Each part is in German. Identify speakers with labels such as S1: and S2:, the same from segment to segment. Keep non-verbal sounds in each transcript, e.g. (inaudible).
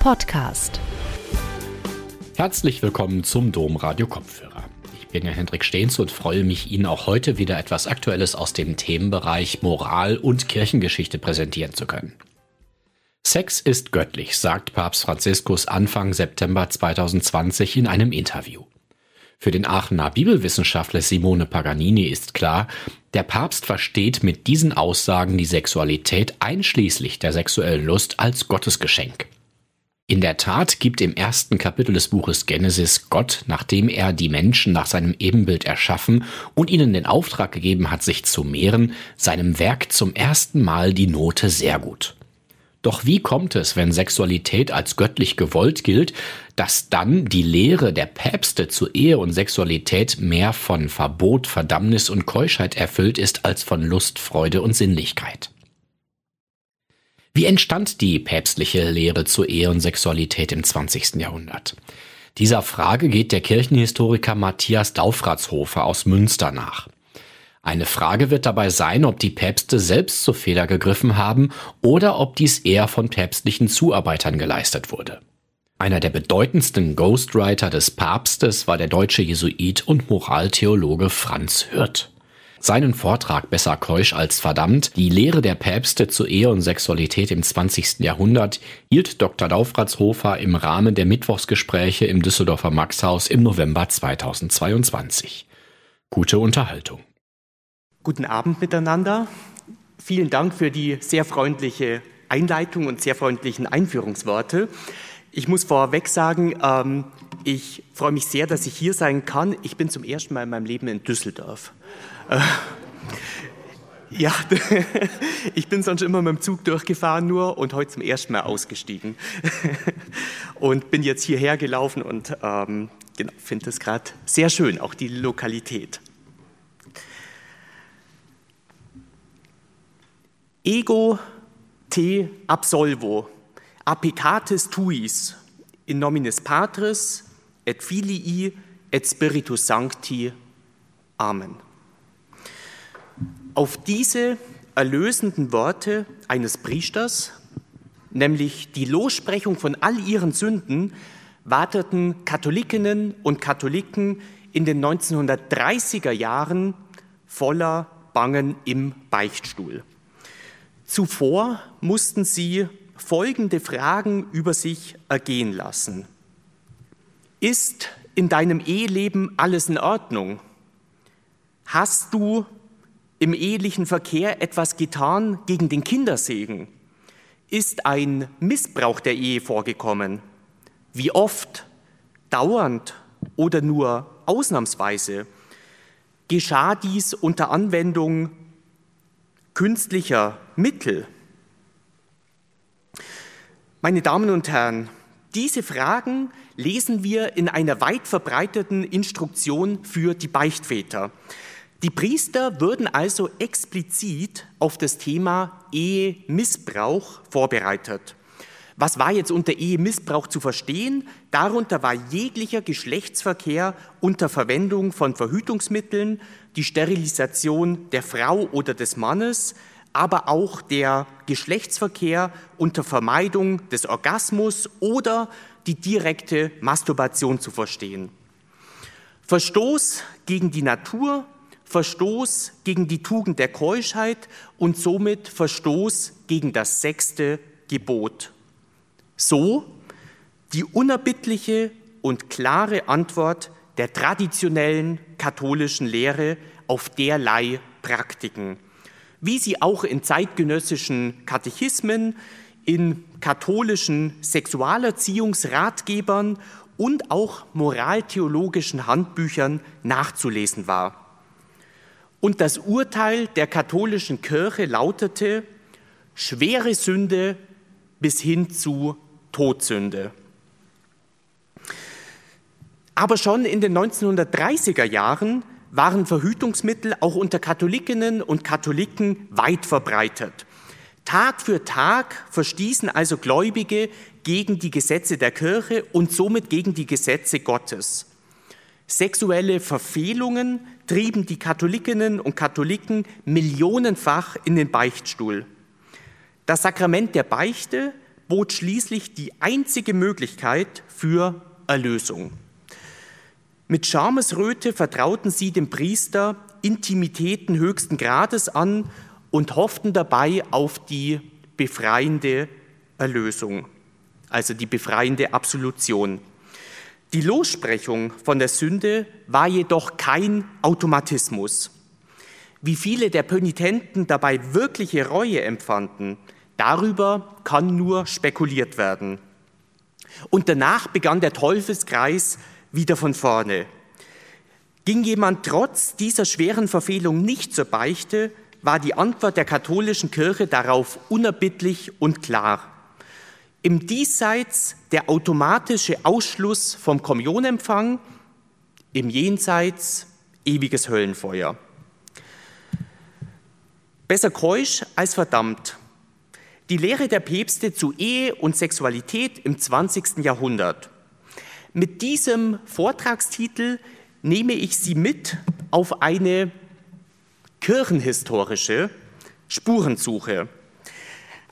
S1: Podcast.
S2: Herzlich willkommen zum Domradio Kopfhörer. Ich bin Herr Hendrik Stehns und freue mich, Ihnen auch heute wieder etwas Aktuelles aus dem Themenbereich Moral und Kirchengeschichte präsentieren zu können. Sex ist göttlich, sagt Papst Franziskus Anfang September 2020 in einem Interview. Für den Aachener Bibelwissenschaftler Simone Paganini ist klar, der Papst versteht mit diesen Aussagen die Sexualität einschließlich der sexuellen Lust als Gottesgeschenk. In der Tat gibt im ersten Kapitel des Buches Genesis Gott, nachdem er die Menschen nach seinem Ebenbild erschaffen und ihnen den Auftrag gegeben hat, sich zu mehren, seinem Werk zum ersten Mal die Note sehr gut. Doch wie kommt es, wenn Sexualität als göttlich gewollt gilt, dass dann die Lehre der Päpste zu Ehe und Sexualität mehr von Verbot, Verdammnis und Keuschheit erfüllt ist als von Lust, Freude und Sinnlichkeit? Wie entstand die päpstliche Lehre zu Ehe und Sexualität im 20. Jahrhundert? Dieser Frage geht der Kirchenhistoriker Matthias Daufratshofer aus Münster nach. Eine Frage wird dabei sein, ob die Päpste selbst zu Fehler gegriffen haben oder ob dies eher von päpstlichen Zuarbeitern geleistet wurde. Einer der bedeutendsten Ghostwriter des Papstes war der deutsche Jesuit und Moraltheologe Franz Hürth. Seinen Vortrag Besser keusch als verdammt, die Lehre der Päpste zu Ehe und Sexualität im 20. Jahrhundert, hielt Dr. Daufratshofer im Rahmen der Mittwochsgespräche im Düsseldorfer Maxhaus im November 2022. Gute Unterhaltung.
S3: Guten Abend miteinander. Vielen Dank für die sehr freundliche Einleitung und sehr freundlichen Einführungsworte. Ich muss vorweg sagen, ähm, ich freue mich sehr, dass ich hier sein kann. Ich bin zum ersten Mal in meinem Leben in Düsseldorf. Äh, ja, (laughs) ich bin sonst immer mit dem Zug durchgefahren nur und heute zum ersten Mal ausgestiegen. (laughs) Und bin jetzt hierher gelaufen und ähm, genau, finde es gerade sehr schön, auch die Lokalität. Ego te absolvo, applicatis tuis, in nominis Patris et Filii et Spiritus Sancti. Amen. Auf diese erlösenden Worte eines Priesters, nämlich die Lossprechung von all ihren Sünden, warteten Katholikinnen und Katholiken in den 1930er Jahren voller Bangen im Beichtstuhl. Zuvor mussten sie folgende Fragen über sich ergehen lassen. Ist in deinem Eheleben alles in Ordnung? Hast du im ehelichen Verkehr etwas getan gegen den Kindersegen? Ist ein Missbrauch der Ehe vorgekommen? Wie oft? Dauernd oder nur ausnahmsweise? Geschah dies unter Anwendung künstlicher Mittel? Meine Damen und Herren, diese Fragen lesen wir in einer weit verbreiteten Instruktion für die Beichtväter. Die Priester würden also explizit auf das Thema Ehemissbrauch vorbereitet. Was war jetzt unter Ehemissbrauch zu verstehen? Darunter war jeglicher Geschlechtsverkehr unter Verwendung von Verhütungsmitteln, die Sterilisation der Frau oder des Mannes, aber auch der Geschlechtsverkehr unter Vermeidung des Orgasmus oder die direkte Masturbation zu verstehen. Verstoß gegen die Natur, Verstoß gegen die Tugend der Keuschheit und somit Verstoß gegen das sechste Gebot. So die unerbittliche und klare Antwort der traditionellen katholischen Lehre auf derlei Praktiken, wie sie auch in zeitgenössischen Katechismen, in katholischen Sexualerziehungsratgebern und auch moraltheologischen Handbüchern nachzulesen war. Und das Urteil der katholischen Kirche lautete, schwere Sünde bis hin zu Todsünde. Aber schon in den 1930er Jahren waren Verhütungsmittel auch unter Katholikinnen und Katholiken weit verbreitet. Tag für Tag verstießen also Gläubige gegen die Gesetze der Kirche und somit gegen die Gesetze Gottes. Sexuelle Verfehlungen trieben die Katholikinnen und Katholiken millionenfach in den Beichtstuhl. Das Sakrament der Beichte bot schließlich die einzige Möglichkeit für Erlösung. Mit Schamesröte vertrauten sie dem Priester Intimitäten höchsten Grades an und hofften dabei auf die befreiende Erlösung, also die befreiende Absolution. Die Lossprechung von der Sünde war jedoch kein Automatismus. Wie viele der Pönitenten dabei wirkliche Reue empfanden, darüber kann nur spekuliert werden. Und danach begann der Teufelskreis wieder von vorne. Ging jemand trotz dieser schweren Verfehlung nicht zur Beichte, war die Antwort der katholischen Kirche darauf unerbittlich und klar. Im Diesseits der automatische Ausschluss vom Kommunionempfang, im Jenseits ewiges Höllenfeuer. Besser keusch als verdammt. Die Lehre der Päpste zu Ehe und Sexualität im 20. Jahrhundert. Mit diesem Vortragstitel nehme ich Sie mit auf eine kirchenhistorische Spurensuche.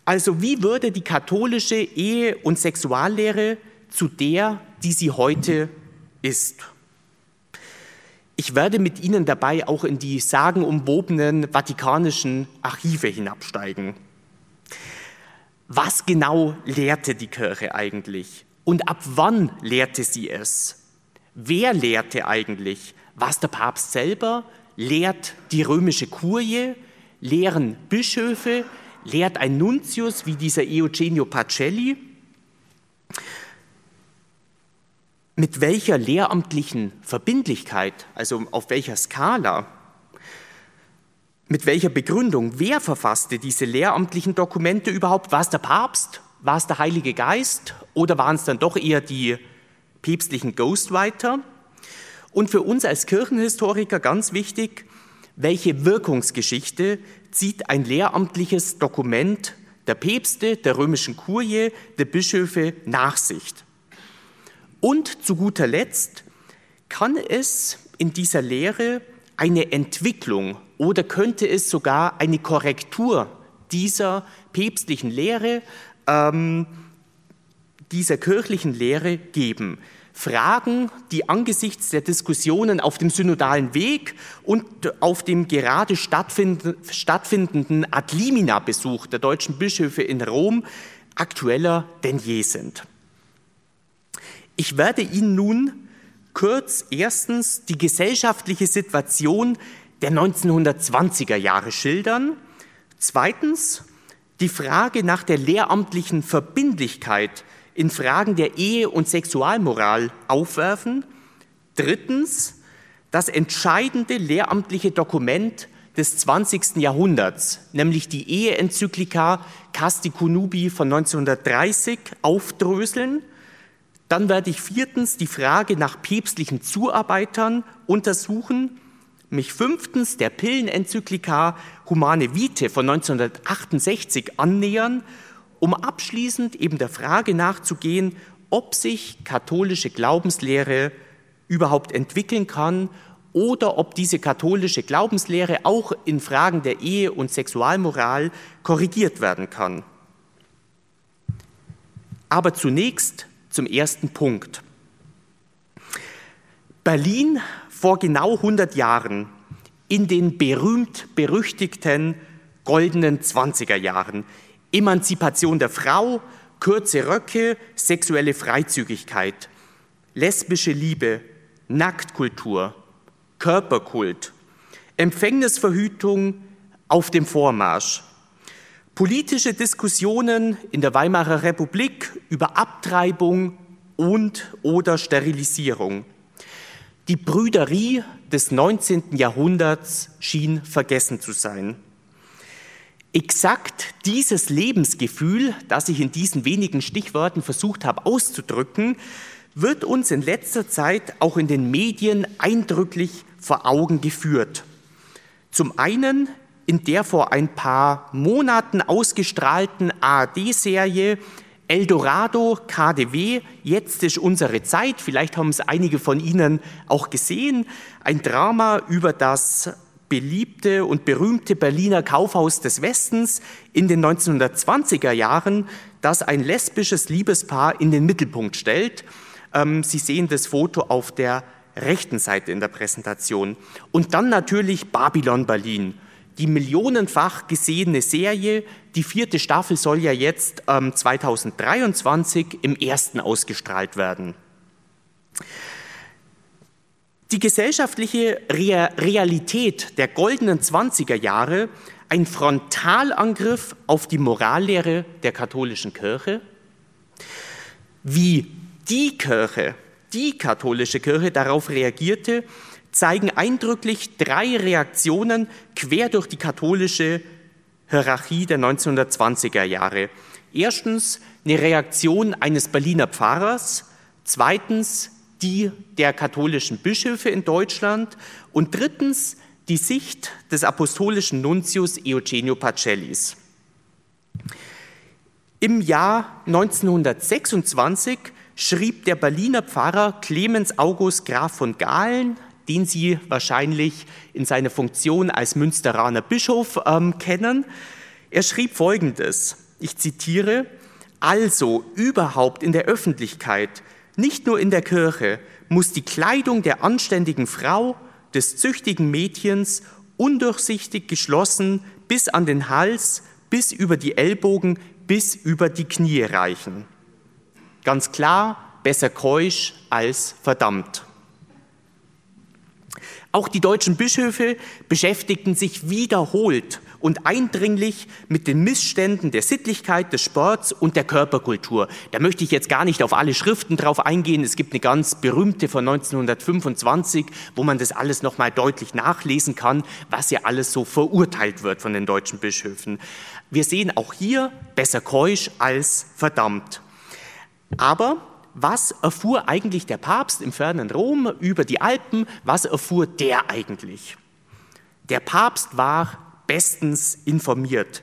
S3: Also wie würde die katholische Ehe- und Sexuallehre zu der, die sie heute ist? Ich werde mit Ihnen dabei auch in die sagenumwobenen vatikanischen Archive hinabsteigen. Was genau lehrte die Kirche eigentlich? Und ab wann lehrte sie es? Wer lehrte eigentlich? Was der Papst selber? lehrt die römische Kurie, lehren Bischöfe, lehrt ein Nuntius wie dieser Eugenio Pacelli. Mit welcher lehramtlichen Verbindlichkeit, also auf welcher Skala, mit welcher Begründung, wer verfasste diese lehramtlichen Dokumente überhaupt? War es der Papst? War es der Heilige Geist? Oder waren es dann doch eher die päpstlichen Ghostwriter? Und für uns als Kirchenhistoriker ganz wichtig, welche Wirkungsgeschichte zieht ein lehramtliches Dokument der Päpste, der römischen Kurie, der Bischöfe nach sich? Und zu guter Letzt, kann es in dieser Lehre eine Entwicklung oder könnte es sogar eine Korrektur dieser päpstlichen Lehre, ähm, dieser kirchlichen Lehre geben? Fragen, die angesichts der Diskussionen auf dem synodalen Weg und auf dem gerade stattfindenden Ad Limina-Besuch der deutschen Bischöfe in Rom aktueller denn je sind. Ich werde Ihnen nun kurz erstens die gesellschaftliche Situation der 1920er Jahre schildern, zweitens die Frage nach der lehramtlichen Verbindlichkeit in Fragen der Ehe und Sexualmoral aufwerfen. Drittens, das entscheidende lehramtliche Dokument des 20. Jahrhunderts, nämlich die Eheenzyklika Casti Conubi von 1930, aufdröseln. Dann werde ich viertens die Frage nach päpstlichen Zuarbeitern untersuchen, mich fünftens der Pillenenzyklika Humane Vitae von 1968 annähern um abschließend eben der Frage nachzugehen, ob sich katholische Glaubenslehre überhaupt entwickeln kann oder ob diese katholische Glaubenslehre auch in Fragen der Ehe und Sexualmoral korrigiert werden kann. Aber zunächst zum ersten Punkt. Berlin vor genau 100 Jahren in den berühmt-berüchtigten goldenen 20er Jahren Emanzipation der Frau, kurze Röcke, sexuelle Freizügigkeit, lesbische Liebe, Nacktkultur, Körperkult, Empfängnisverhütung auf dem Vormarsch, politische Diskussionen in der Weimarer Republik über Abtreibung und oder Sterilisierung. Die Brüderie des 19. Jahrhunderts schien vergessen zu sein. Exakt dieses Lebensgefühl, das ich in diesen wenigen Stichworten versucht habe auszudrücken, wird uns in letzter Zeit auch in den Medien eindrücklich vor Augen geführt. Zum einen in der vor ein paar Monaten ausgestrahlten ARD-Serie Eldorado KDW, jetzt ist unsere Zeit, vielleicht haben es einige von Ihnen auch gesehen, ein Drama über das beliebte und berühmte Berliner Kaufhaus des Westens in den 1920er Jahren, das ein lesbisches Liebespaar in den Mittelpunkt stellt. Ähm, Sie sehen das Foto auf der rechten Seite in der Präsentation. Und dann natürlich Babylon Berlin, die millionenfach gesehene Serie. Die vierte Staffel soll ja jetzt ähm, 2023 im ersten ausgestrahlt werden. Die gesellschaftliche Realität der goldenen 20er Jahre, ein Frontalangriff auf die Morallehre der katholischen Kirche, wie die Kirche, die katholische Kirche darauf reagierte, zeigen eindrücklich drei Reaktionen quer durch die katholische Hierarchie der 1920er Jahre. Erstens eine Reaktion eines Berliner Pfarrers, zweitens die der katholischen Bischöfe in Deutschland und drittens die Sicht des apostolischen Nuntius Eugenio Pacellis. Im Jahr 1926 schrieb der Berliner Pfarrer Clemens August Graf von Galen, den Sie wahrscheinlich in seiner Funktion als Münsteraner Bischof ähm, kennen, er schrieb Folgendes, ich zitiere, also überhaupt in der Öffentlichkeit nicht nur in der Kirche muss die Kleidung der anständigen Frau, des züchtigen Mädchens undurchsichtig geschlossen bis an den Hals, bis über die Ellbogen, bis über die Knie reichen. Ganz klar, besser keusch als verdammt. Auch die deutschen Bischöfe beschäftigten sich wiederholt und eindringlich mit den Missständen der Sittlichkeit, des Sports und der Körperkultur. Da möchte ich jetzt gar nicht auf alle Schriften drauf eingehen. Es gibt eine ganz berühmte von 1925, wo man das alles nochmal deutlich nachlesen kann, was ja alles so verurteilt wird von den deutschen Bischöfen. Wir sehen auch hier besser keusch als verdammt. Aber was erfuhr eigentlich der Papst im fernen Rom über die Alpen? Was erfuhr der eigentlich? Der Papst war bestens informiert.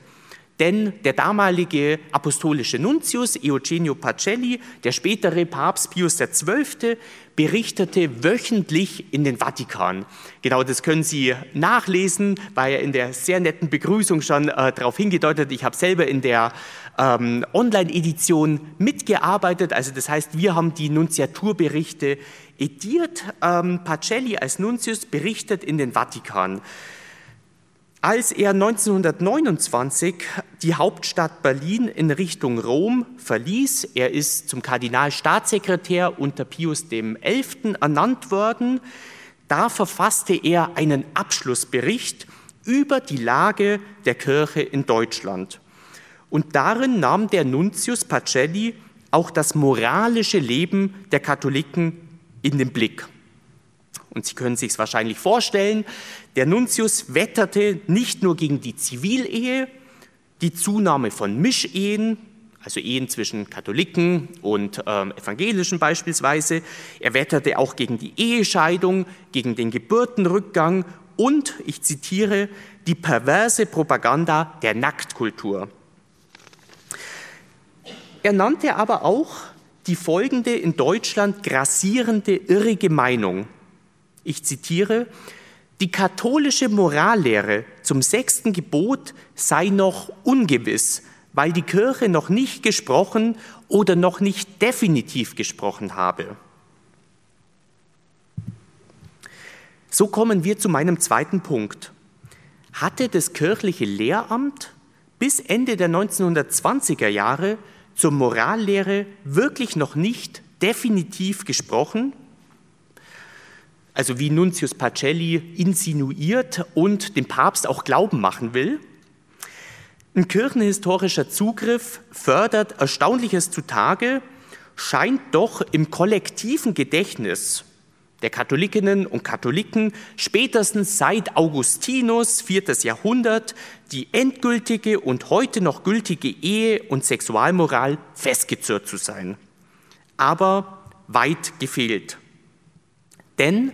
S3: Denn der damalige apostolische Nuntius Eugenio Pacelli, der spätere Papst Pius XII., berichtete wöchentlich in den Vatikan. Genau das können Sie nachlesen, war ja in der sehr netten Begrüßung schon äh, darauf hingedeutet. Ich habe selber in der ähm, Online-Edition mitgearbeitet. Also das heißt, wir haben die Nunziaturberichte ediert. Ähm, Pacelli als Nuntius berichtet in den Vatikan. Als er 1929 die Hauptstadt Berlin in Richtung Rom verließ, er ist zum Kardinalstaatssekretär unter Pius XI. ernannt worden, da verfasste er einen Abschlussbericht über die Lage der Kirche in Deutschland. Und darin nahm der Nuntius Pacelli auch das moralische Leben der Katholiken in den Blick. Und Sie können sich es wahrscheinlich vorstellen, der Nuntius wetterte nicht nur gegen die Zivilehe, die Zunahme von Mischehen, also Ehen zwischen Katholiken und ähm, Evangelischen beispielsweise. Er wetterte auch gegen die Ehescheidung, gegen den Geburtenrückgang und, ich zitiere, die perverse Propaganda der Nacktkultur. Er nannte aber auch die folgende in Deutschland grassierende irrige Meinung. Ich zitiere, die katholische Morallehre zum sechsten Gebot sei noch ungewiss, weil die Kirche noch nicht gesprochen oder noch nicht definitiv gesprochen habe. So kommen wir zu meinem zweiten Punkt. Hatte das kirchliche Lehramt bis Ende der 1920er Jahre zur Morallehre wirklich noch nicht definitiv gesprochen? Also wie Nuntius Pacelli insinuiert und dem Papst auch Glauben machen will. Ein kirchenhistorischer Zugriff fördert Erstaunliches zutage, scheint doch im kollektiven Gedächtnis der Katholikinnen und Katholiken spätestens seit Augustinus, viertes Jahrhundert, die endgültige und heute noch gültige Ehe- und Sexualmoral festgezurrt zu sein. Aber weit gefehlt. Denn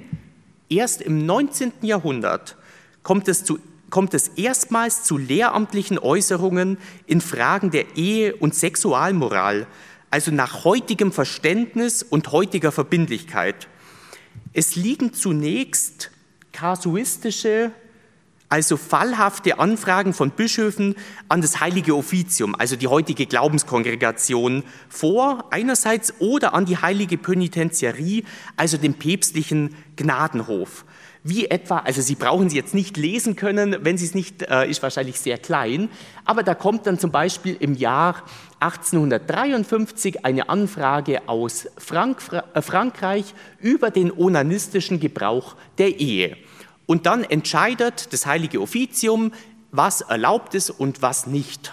S3: erst im 19. Jahrhundert kommt es, zu, kommt es erstmals zu lehramtlichen Äußerungen in Fragen der Ehe- und Sexualmoral, also nach heutigem Verständnis und heutiger Verbindlichkeit. Es liegen zunächst kasuistische also fallhafte Anfragen von Bischöfen an das heilige Offizium, also die heutige Glaubenskongregation, vor einerseits oder an die heilige Pönitentiarie, also den päpstlichen Gnadenhof. Wie etwa, also Sie brauchen sie jetzt nicht lesen können, wenn sie es nicht, äh, ist wahrscheinlich sehr klein, aber da kommt dann zum Beispiel im Jahr 1853 eine Anfrage aus Frank äh, Frankreich über den onanistischen Gebrauch der Ehe. Und dann entscheidet das heilige Offizium, was erlaubt ist und was nicht.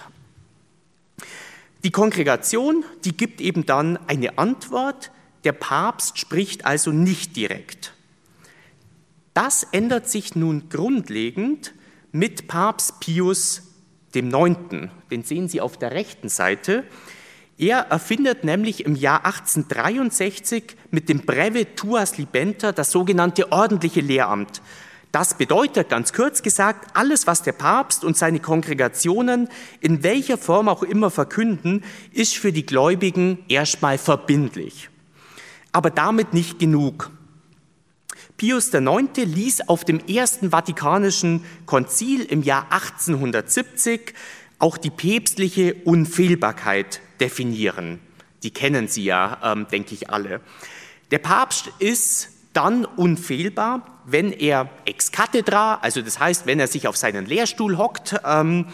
S3: Die Kongregation, die gibt eben dann eine Antwort, der Papst spricht also nicht direkt. Das ändert sich nun grundlegend mit Papst Pius IX. Den sehen Sie auf der rechten Seite. Er erfindet nämlich im Jahr 1863 mit dem Breve Tuas Libenta das sogenannte ordentliche Lehramt. Das bedeutet ganz kurz gesagt, alles, was der Papst und seine Kongregationen in welcher Form auch immer verkünden, ist für die Gläubigen erstmal verbindlich. Aber damit nicht genug. Pius IX. ließ auf dem Ersten Vatikanischen Konzil im Jahr 1870 auch die päpstliche Unfehlbarkeit definieren. Die kennen Sie ja, ähm, denke ich, alle. Der Papst ist dann unfehlbar, wenn er ex cathedra, also das heißt, wenn er sich auf seinen Lehrstuhl hockt, ähm,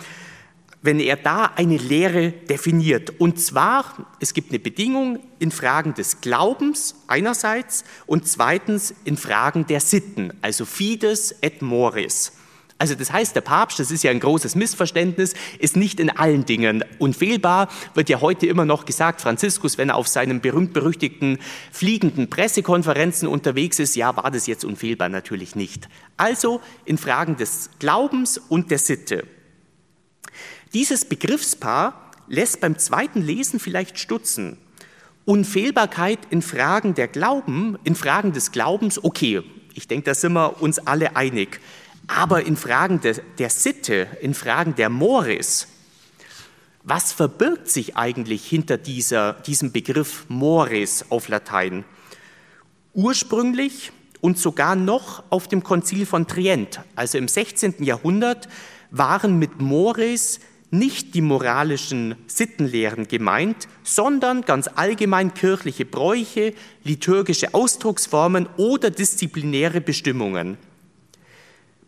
S3: wenn er da eine Lehre definiert. Und zwar, es gibt eine Bedingung in Fragen des Glaubens einerseits und zweitens in Fragen der Sitten, also Fides et Moris. Also das heißt, der Papst, das ist ja ein großes Missverständnis, ist nicht in allen Dingen unfehlbar, wird ja heute immer noch gesagt, Franziskus, wenn er auf seinen berühmt-berüchtigten fliegenden Pressekonferenzen unterwegs ist, ja, war das jetzt unfehlbar? Natürlich nicht. Also in Fragen des Glaubens und der Sitte. Dieses Begriffspaar lässt beim zweiten Lesen vielleicht stutzen. Unfehlbarkeit in Fragen der Glauben, in Fragen des Glaubens, okay, ich denke, da sind wir uns alle einig. Aber in Fragen der, der Sitte, in Fragen der Moris, was verbirgt sich eigentlich hinter dieser, diesem Begriff Moris auf Latein? Ursprünglich und sogar noch auf dem Konzil von Trient, also im 16. Jahrhundert, waren mit Moris nicht die moralischen Sittenlehren gemeint, sondern ganz allgemein kirchliche Bräuche, liturgische Ausdrucksformen oder disziplinäre Bestimmungen.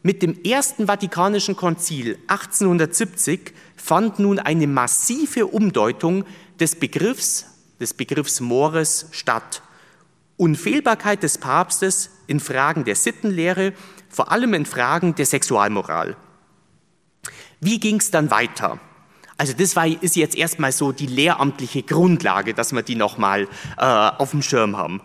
S3: Mit dem Ersten Vatikanischen Konzil 1870 fand nun eine massive Umdeutung des Begriffs, des Begriffs Mores statt. Unfehlbarkeit des Papstes in Fragen der Sittenlehre, vor allem in Fragen der Sexualmoral. Wie ging es dann weiter? Also das war, ist jetzt erstmal so die lehramtliche Grundlage, dass wir die nochmal äh, auf dem Schirm haben.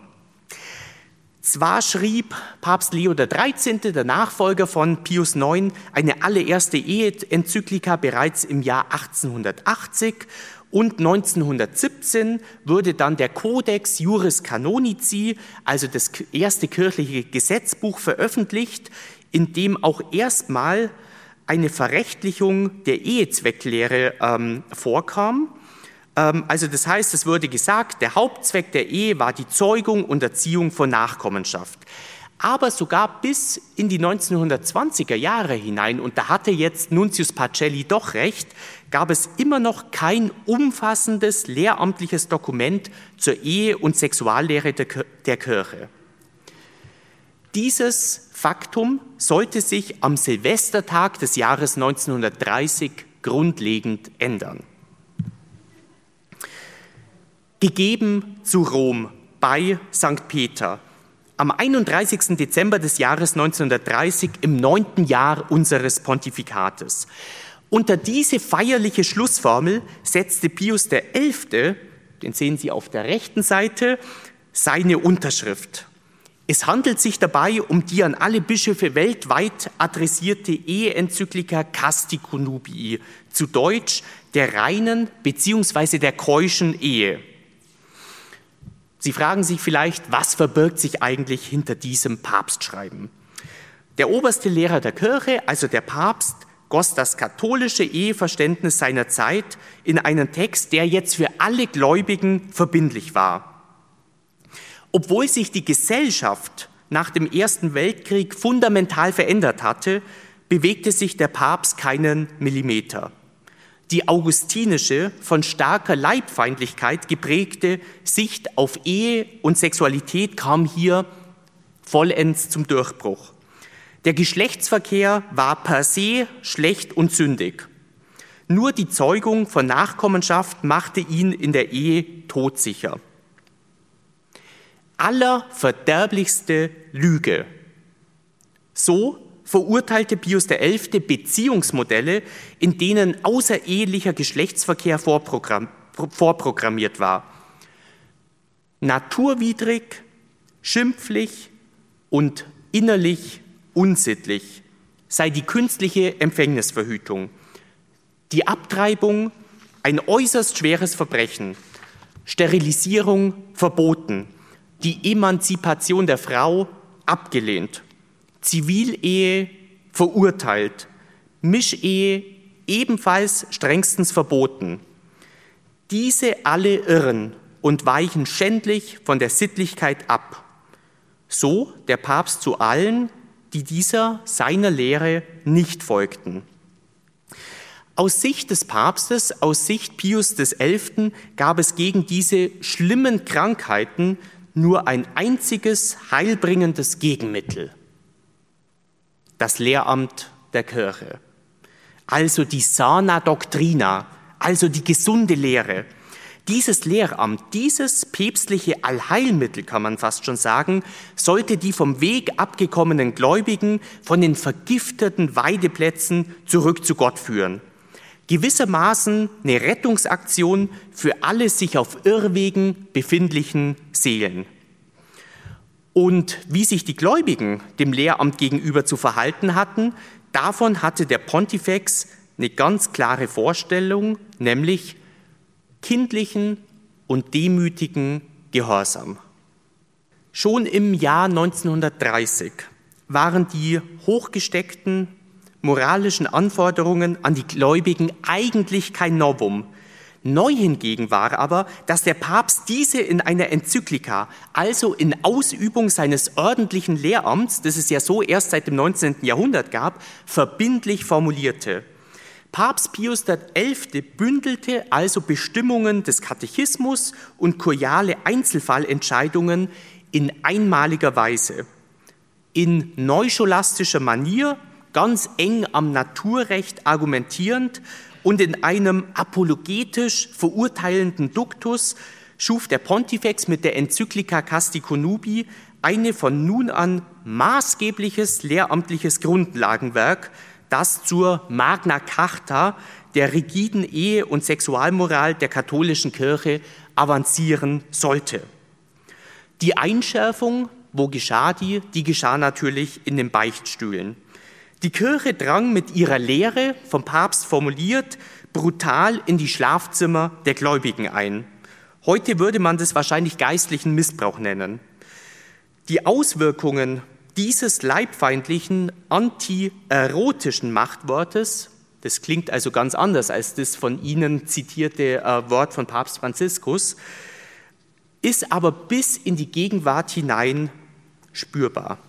S3: Zwar schrieb Papst Leo XIII., der Nachfolger von Pius IX, eine allererste Ehe-Enzyklika bereits im Jahr 1880 und 1917 wurde dann der Codex Juris Canonici, also das erste kirchliche Gesetzbuch, veröffentlicht, in dem auch erstmal eine Verrechtlichung der Ehezwecklehre ähm, vorkam. Ähm, also das heißt, es wurde gesagt, der Hauptzweck der Ehe war die Zeugung und Erziehung von Nachkommenschaft. Aber sogar bis in die 1920er Jahre hinein, und da hatte jetzt Nuntius Pacelli doch recht, gab es immer noch kein umfassendes lehramtliches Dokument zur Ehe- und Sexuallehre der Kirche. Dieses Faktum sollte sich am Silvestertag des Jahres 1930 grundlegend ändern. Gegeben zu Rom bei St. Peter am 31. Dezember des Jahres 1930 im neunten Jahr unseres Pontifikates. Unter diese feierliche Schlussformel setzte Pius XI., den sehen Sie auf der rechten Seite, seine Unterschrift. Es handelt sich dabei um die an alle Bischöfe weltweit adressierte Eheenzyklika Casti Connubii, zu Deutsch der reinen bzw. der keuschen Ehe. Sie fragen sich vielleicht, was verbirgt sich eigentlich hinter diesem Papstschreiben? Der oberste Lehrer der Kirche, also der Papst, goss das katholische Eheverständnis seiner Zeit in einen Text, der jetzt für alle Gläubigen verbindlich war. Obwohl sich die Gesellschaft nach dem Ersten Weltkrieg fundamental verändert hatte, bewegte sich der Papst keinen Millimeter. Die augustinische, von starker Leibfeindlichkeit geprägte Sicht auf Ehe und Sexualität kam hier vollends zum Durchbruch. Der Geschlechtsverkehr war per se schlecht und sündig. Nur die Zeugung von Nachkommenschaft machte ihn in der Ehe todsicher. Allerverderblichste Lüge. So verurteilte Pius XI. Beziehungsmodelle, in denen außerehelicher Geschlechtsverkehr vorprogramm, vorprogrammiert war. Naturwidrig, schimpflich und innerlich unsittlich sei die künstliche Empfängnisverhütung. Die Abtreibung ein äußerst schweres Verbrechen, Sterilisierung verboten, die Emanzipation der Frau abgelehnt. Zivilehe verurteilt, Mischehe ebenfalls strengstens verboten. Diese alle irren und weichen schändlich von der Sittlichkeit ab. So der Papst zu allen, die dieser seiner Lehre nicht folgten. Aus Sicht des Papstes, aus Sicht Pius XI. gab es gegen diese schlimmen Krankheiten nur ein einziges heilbringendes Gegenmittel das Lehramt der Kirche. Also die sana doctrina, also die gesunde Lehre. Dieses Lehramt, dieses päpstliche Allheilmittel, kann man fast schon sagen, sollte die vom Weg abgekommenen Gläubigen von den vergifteten Weideplätzen zurück zu Gott führen. Gewissermaßen eine Rettungsaktion für alle sich auf Irrwegen befindlichen Seelen. Und wie sich die Gläubigen dem Lehramt gegenüber zu verhalten hatten, davon hatte der Pontifex eine ganz klare Vorstellung, nämlich kindlichen und demütigen Gehorsam. Schon im Jahr 1930 waren die hochgesteckten moralischen Anforderungen an die Gläubigen eigentlich kein Novum, Neu hingegen war aber, dass der Papst diese in einer Enzyklika, also in Ausübung seines ordentlichen Lehramts, das es ja so erst seit dem 19. Jahrhundert gab, verbindlich formulierte. Papst Pius XI. bündelte also Bestimmungen des Katechismus und kuriale Einzelfallentscheidungen in einmaliger Weise. In neuscholastischer Manier, ganz eng am Naturrecht argumentierend und in einem apologetisch verurteilenden Duktus schuf der Pontifex mit der Enzyklika Casti Conubi eine von nun an maßgebliches lehramtliches Grundlagenwerk, das zur Magna Carta der rigiden Ehe- und Sexualmoral der katholischen Kirche avancieren sollte. Die Einschärfung, wo geschah die? Die geschah natürlich in den Beichtstühlen. Die Kirche drang mit ihrer Lehre, vom Papst formuliert, brutal in die Schlafzimmer der Gläubigen ein. Heute würde man das wahrscheinlich geistlichen Missbrauch nennen. Die Auswirkungen dieses leibfeindlichen, anti-erotischen Machtwortes, das klingt also ganz anders als das von Ihnen zitierte äh, Wort von Papst Franziskus, ist aber bis in die Gegenwart hinein spürbar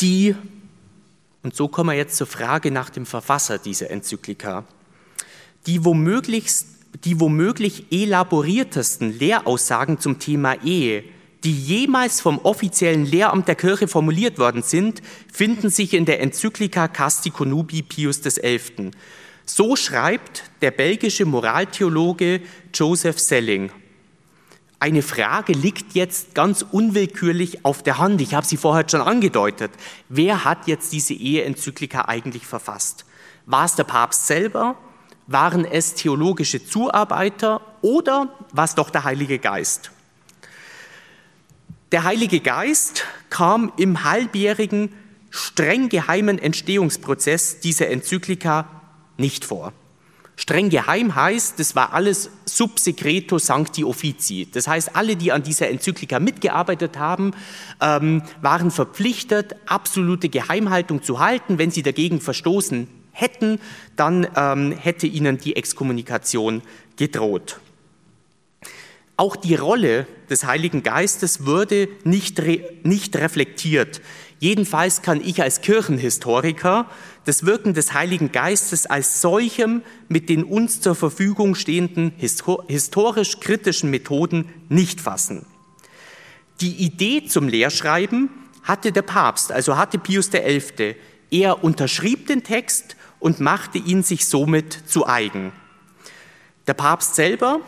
S3: die, und so kommen wir jetzt zur Frage nach dem Verfasser dieser Enzyklika, die womöglich, die womöglich elaboriertesten Lehraussagen zum Thema Ehe, die jemals vom offiziellen Lehramt der Kirche formuliert worden sind, finden sich in der Enzyklika Casti Conubi Pius XI. So schreibt der belgische Moraltheologe Joseph Selling eine Frage liegt jetzt ganz unwillkürlich auf der Hand. Ich habe sie vorher schon angedeutet. Wer hat jetzt diese Eheenzyklika eigentlich verfasst? War es der Papst selber? Waren es theologische Zuarbeiter oder war es doch der Heilige Geist? Der Heilige Geist kam im halbjährigen, streng geheimen Entstehungsprozess dieser Enzyklika nicht vor. Streng geheim heißt, das war alles sub secreto sancti officii. Das heißt, alle, die an dieser Enzyklika mitgearbeitet haben, ähm, waren verpflichtet, absolute Geheimhaltung zu halten. Wenn sie dagegen verstoßen hätten, dann ähm, hätte ihnen die Exkommunikation gedroht. Auch die Rolle des Heiligen Geistes würde nicht, re nicht reflektiert. Jedenfalls kann ich als Kirchenhistoriker das Wirken des Heiligen Geistes als solchem mit den uns zur Verfügung stehenden historisch kritischen Methoden nicht fassen. Die Idee zum Lehrschreiben hatte der Papst, also hatte Pius XI. Er unterschrieb den Text und machte ihn sich somit zu eigen. Der Papst selber,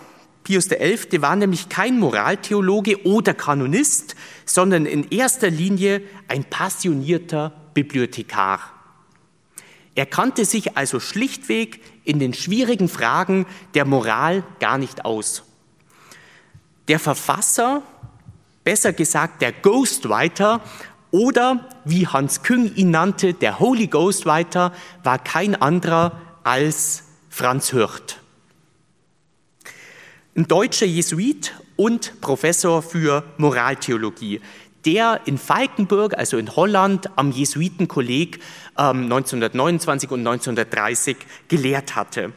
S3: Pius XI., war nämlich kein Moraltheologe oder Kanonist, sondern in erster Linie ein passionierter Bibliothekar. Er kannte sich also schlichtweg in den schwierigen Fragen der Moral gar nicht aus. Der Verfasser, besser gesagt der Ghostwriter oder wie Hans Küng ihn nannte, der Holy Ghostwriter, war kein anderer als Franz Hürth. Ein deutscher Jesuit und Professor für Moraltheologie, der in Falkenburg, also in Holland, am Jesuitenkolleg ähm, 1929 und 1930 gelehrt hatte.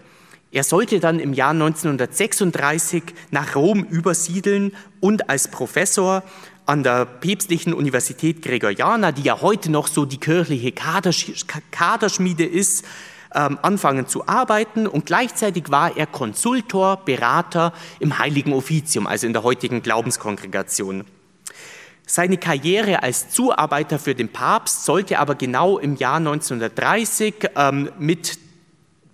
S3: Er sollte dann im Jahr 1936 nach Rom übersiedeln und als Professor an der päpstlichen Universität Gregoriana, die ja heute noch so die kirchliche Kaderschmiede ist, ähm, anfangen zu arbeiten und gleichzeitig war er Konsultor, Berater im Heiligen Offizium, also in der heutigen Glaubenskongregation. Seine Karriere als Zuarbeiter für den Papst sollte aber genau im Jahr 1930 ähm, mit,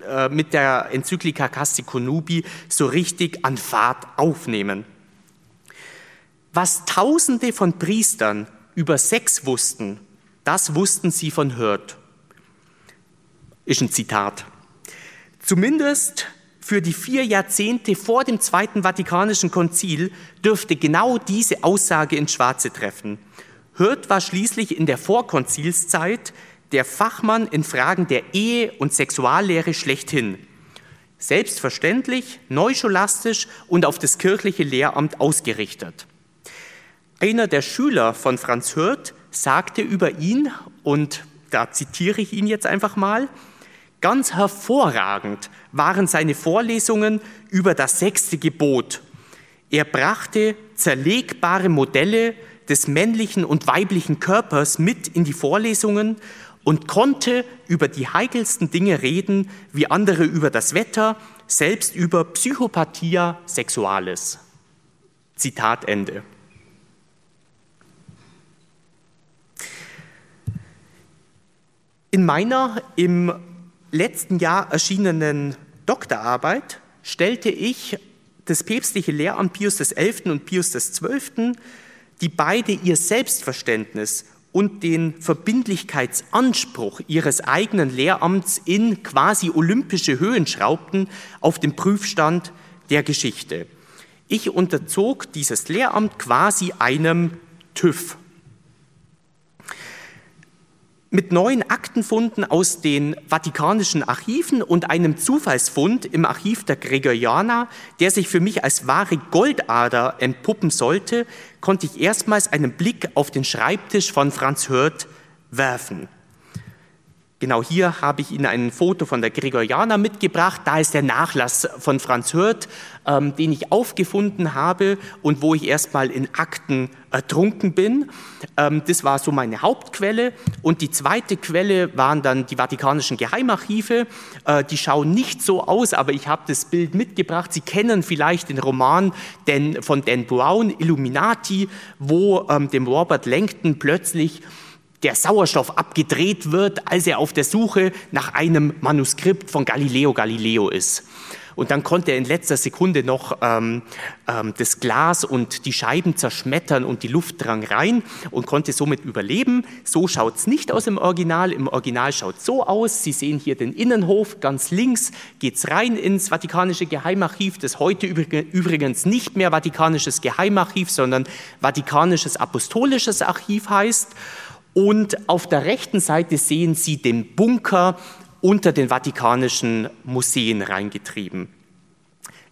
S3: äh, mit der Enzyklika Casti Conubi so richtig an Fahrt aufnehmen. Was Tausende von Priestern über Sex wussten, das wussten sie von Hürth. Ist ein Zitat. Zumindest für die vier Jahrzehnte vor dem Zweiten Vatikanischen Konzil dürfte genau diese Aussage ins Schwarze treffen. Hürth war schließlich in der Vorkonzilszeit der Fachmann in Fragen der Ehe und Sexuallehre schlechthin. Selbstverständlich, neuscholastisch und auf das kirchliche Lehramt ausgerichtet. Einer der Schüler von Franz Hürth sagte über ihn, und da zitiere ich ihn jetzt einfach mal, ganz hervorragend waren seine Vorlesungen über das sechste Gebot. Er brachte zerlegbare Modelle des männlichen und weiblichen Körpers mit in die Vorlesungen und konnte über die heikelsten Dinge reden, wie andere über das Wetter, selbst über Psychopathia sexualis. Zitat Ende. In meiner im letzten Jahr erschienenen Doktorarbeit stellte ich das päpstliche Lehramt Pius XI. und Pius XII., die beide ihr Selbstverständnis und den Verbindlichkeitsanspruch ihres eigenen Lehramts in quasi olympische Höhen schraubten, auf den Prüfstand der Geschichte. Ich unterzog dieses Lehramt quasi einem TÜV, mit neuen Aktenfunden aus den Vatikanischen Archiven und einem Zufallsfund im Archiv der Gregorianer, der sich für mich als wahre Goldader entpuppen sollte, konnte ich erstmals einen Blick auf den Schreibtisch von Franz Hürth werfen. Genau hier habe ich Ihnen ein Foto von der Gregoriana mitgebracht. Da ist der Nachlass von Franz Hürth, ähm, den ich aufgefunden habe und wo ich erstmal in Akten ertrunken bin. Ähm, das war so meine Hauptquelle. Und die zweite Quelle waren dann die Vatikanischen Geheimarchive. Äh, die schauen nicht so aus, aber ich habe das Bild mitgebracht. Sie kennen vielleicht den Roman von Dan Brown, Illuminati, wo ähm, dem Robert Langton plötzlich der Sauerstoff abgedreht wird, als er auf der Suche nach einem Manuskript von Galileo Galileo ist. Und dann konnte er in letzter Sekunde noch ähm, ähm, das Glas und die Scheiben zerschmettern und die Luft drang rein und konnte somit überleben. So schaut es nicht aus im Original. Im Original schaut so aus. Sie sehen hier den Innenhof. Ganz links geht es rein ins Vatikanische Geheimarchiv, das heute übrigens nicht mehr Vatikanisches Geheimarchiv, sondern Vatikanisches Apostolisches Archiv heißt. Und auf der rechten Seite sehen Sie den Bunker unter den Vatikanischen Museen reingetrieben.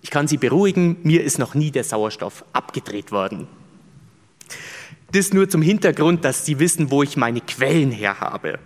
S3: Ich kann Sie beruhigen, mir ist noch nie der Sauerstoff abgedreht worden. Das nur zum Hintergrund, dass Sie wissen, wo ich meine Quellen her habe.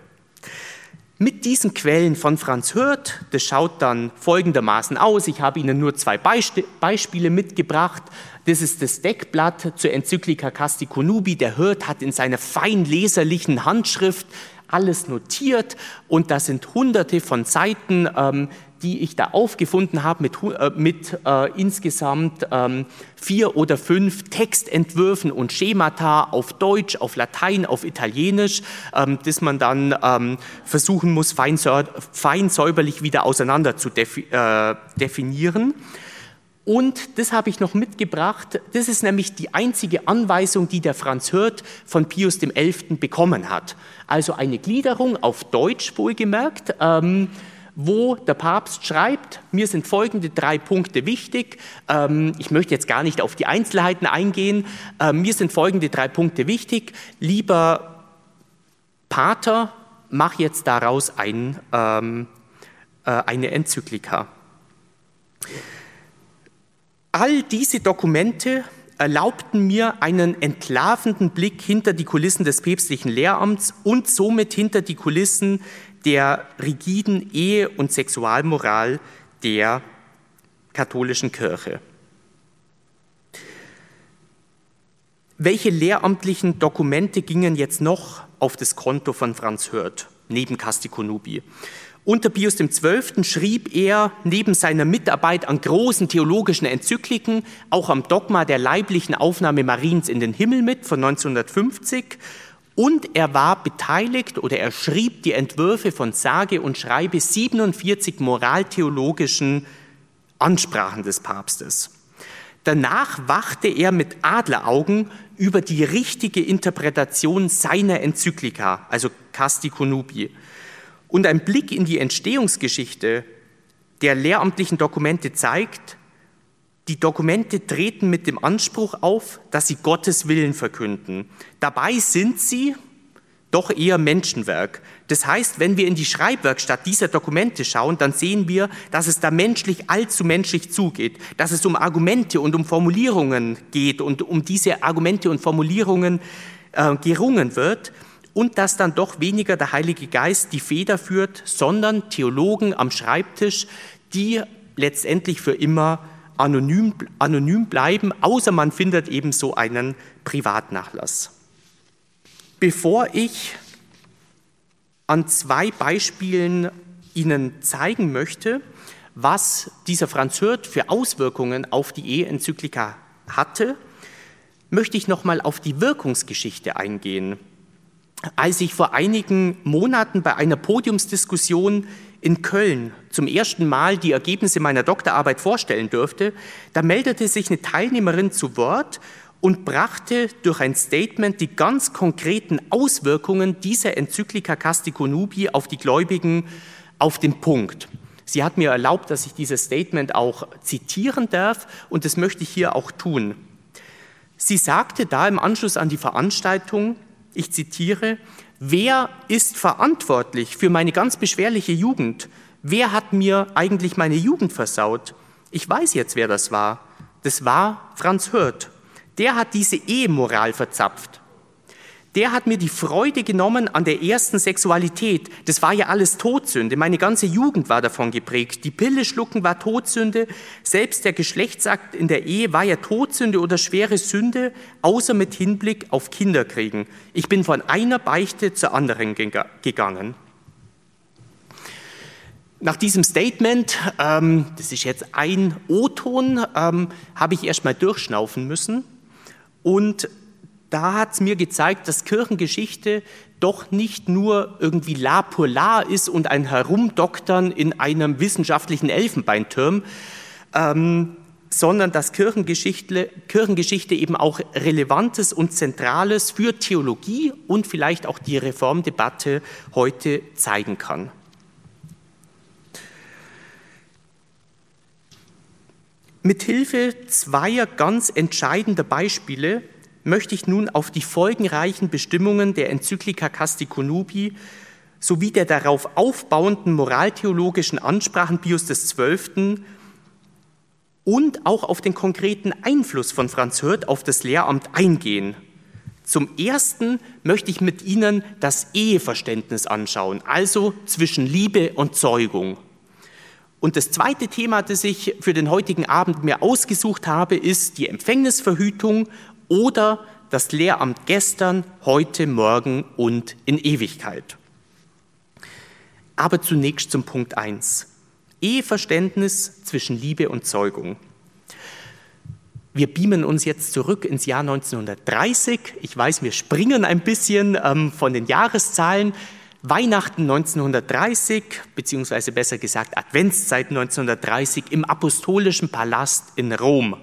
S3: Mit diesen Quellen von Franz Hürth, das schaut dann folgendermaßen aus. Ich habe Ihnen nur zwei Beispiele mitgebracht. Das ist das Deckblatt zur Enzyklika Casti Conubi. Der Hürth hat in seiner fein leserlichen Handschrift alles notiert und da sind hunderte von Seiten, ähm, die ich da aufgefunden habe mit, äh, mit äh, insgesamt ähm, vier oder fünf Textentwürfen und Schemata auf Deutsch, auf Latein, auf Italienisch, ähm, das man dann ähm, versuchen muss, fein, säuberlich wieder auseinander zu defi äh, definieren. Und das habe ich noch mitgebracht. Das ist nämlich die einzige Anweisung, die der Franz Hürth von Pius XI. bekommen hat. Also eine Gliederung auf Deutsch wohlgemerkt, ähm, wo der Papst schreibt, mir sind folgende drei Punkte wichtig. Ähm, ich möchte jetzt gar nicht auf die Einzelheiten eingehen. Ähm, mir sind folgende drei Punkte wichtig. Lieber Pater, mach jetzt daraus ein, ähm, äh, eine Enzyklika. All diese Dokumente erlaubten mir einen entlarvenden Blick hinter die Kulissen des päpstlichen Lehramts und somit hinter die Kulissen der rigiden Ehe- und Sexualmoral der katholischen Kirche. Welche lehramtlichen Dokumente gingen jetzt noch auf das Konto von Franz Hürth neben Castikonubi? Unter Pius XII. schrieb er neben seiner Mitarbeit an großen theologischen Enzykliken auch am Dogma der leiblichen Aufnahme Mariens in den Himmel mit von 1950 und er war beteiligt oder er schrieb die Entwürfe von sage und schreibe 47 moraltheologischen Ansprachen des Papstes. Danach wachte er mit Adleraugen über die richtige Interpretation seiner Enzyklika, also Casti Conubi. Und ein Blick in die Entstehungsgeschichte der lehramtlichen Dokumente zeigt, die Dokumente treten mit dem Anspruch auf, dass sie Gottes Willen verkünden. Dabei sind sie doch eher Menschenwerk. Das heißt, wenn wir in die Schreibwerkstatt dieser Dokumente schauen, dann sehen wir, dass es da menschlich allzu menschlich zugeht, dass es um Argumente und um Formulierungen geht und um diese Argumente und Formulierungen äh, gerungen wird und dass dann doch weniger der Heilige Geist die Feder führt, sondern Theologen am Schreibtisch, die letztendlich für immer anonym, anonym bleiben, außer man findet eben so einen Privatnachlass. Bevor ich an zwei Beispielen Ihnen zeigen möchte, was dieser Franz Hürth für Auswirkungen auf die Ehe-Enzyklika hatte, möchte ich nochmal auf die Wirkungsgeschichte eingehen als ich vor einigen Monaten bei einer Podiumsdiskussion in Köln zum ersten Mal die Ergebnisse meiner Doktorarbeit vorstellen durfte, da meldete sich eine Teilnehmerin zu Wort und brachte durch ein Statement die ganz konkreten Auswirkungen dieser Enzyklika Castico Nubi auf die Gläubigen auf den Punkt. Sie hat mir erlaubt, dass ich dieses Statement auch zitieren darf und das möchte ich hier auch tun. Sie sagte da im Anschluss an die Veranstaltung, ich zitiere, wer ist verantwortlich für meine ganz beschwerliche Jugend? Wer hat mir eigentlich meine Jugend versaut? Ich weiß jetzt, wer das war. Das war Franz Hürth. Der hat diese Ehemoral verzapft der hat mir die Freude genommen an der ersten Sexualität. Das war ja alles Todsünde. Meine ganze Jugend war davon geprägt. Die Pille schlucken war Todsünde. Selbst der Geschlechtsakt in der Ehe war ja Todsünde oder schwere Sünde, außer mit Hinblick auf Kinderkriegen. Ich bin von einer Beichte zur anderen gegangen. Nach diesem Statement, ähm, das ist jetzt ein O-Ton, ähm, habe ich erst mal durchschnaufen müssen und da hat es mir gezeigt, dass Kirchengeschichte doch nicht nur irgendwie la pour la ist und ein Herumdoktern in einem wissenschaftlichen Elfenbeinturm, ähm, sondern dass Kirchengeschichte, Kirchengeschichte eben auch Relevantes und Zentrales für Theologie und vielleicht auch die Reformdebatte heute zeigen kann. Mithilfe zweier ganz entscheidender Beispiele möchte ich nun auf die folgenreichen Bestimmungen der Enzyklika Casti Conubi sowie der darauf aufbauenden moraltheologischen Ansprachen Pius XII. und auch auf den konkreten Einfluss von Franz Hürth auf das Lehramt eingehen. Zum Ersten möchte ich mit Ihnen das Eheverständnis anschauen, also zwischen Liebe und Zeugung. Und das zweite Thema, das ich für den heutigen Abend mir ausgesucht habe, ist die Empfängnisverhütung oder das Lehramt gestern, heute, morgen und in Ewigkeit. Aber zunächst zum Punkt 1. Eheverständnis zwischen Liebe und Zeugung. Wir beamen uns jetzt zurück ins Jahr 1930. Ich weiß, wir springen ein bisschen ähm, von den Jahreszahlen. Weihnachten 1930, beziehungsweise besser gesagt Adventszeit 1930 im Apostolischen Palast in Rom.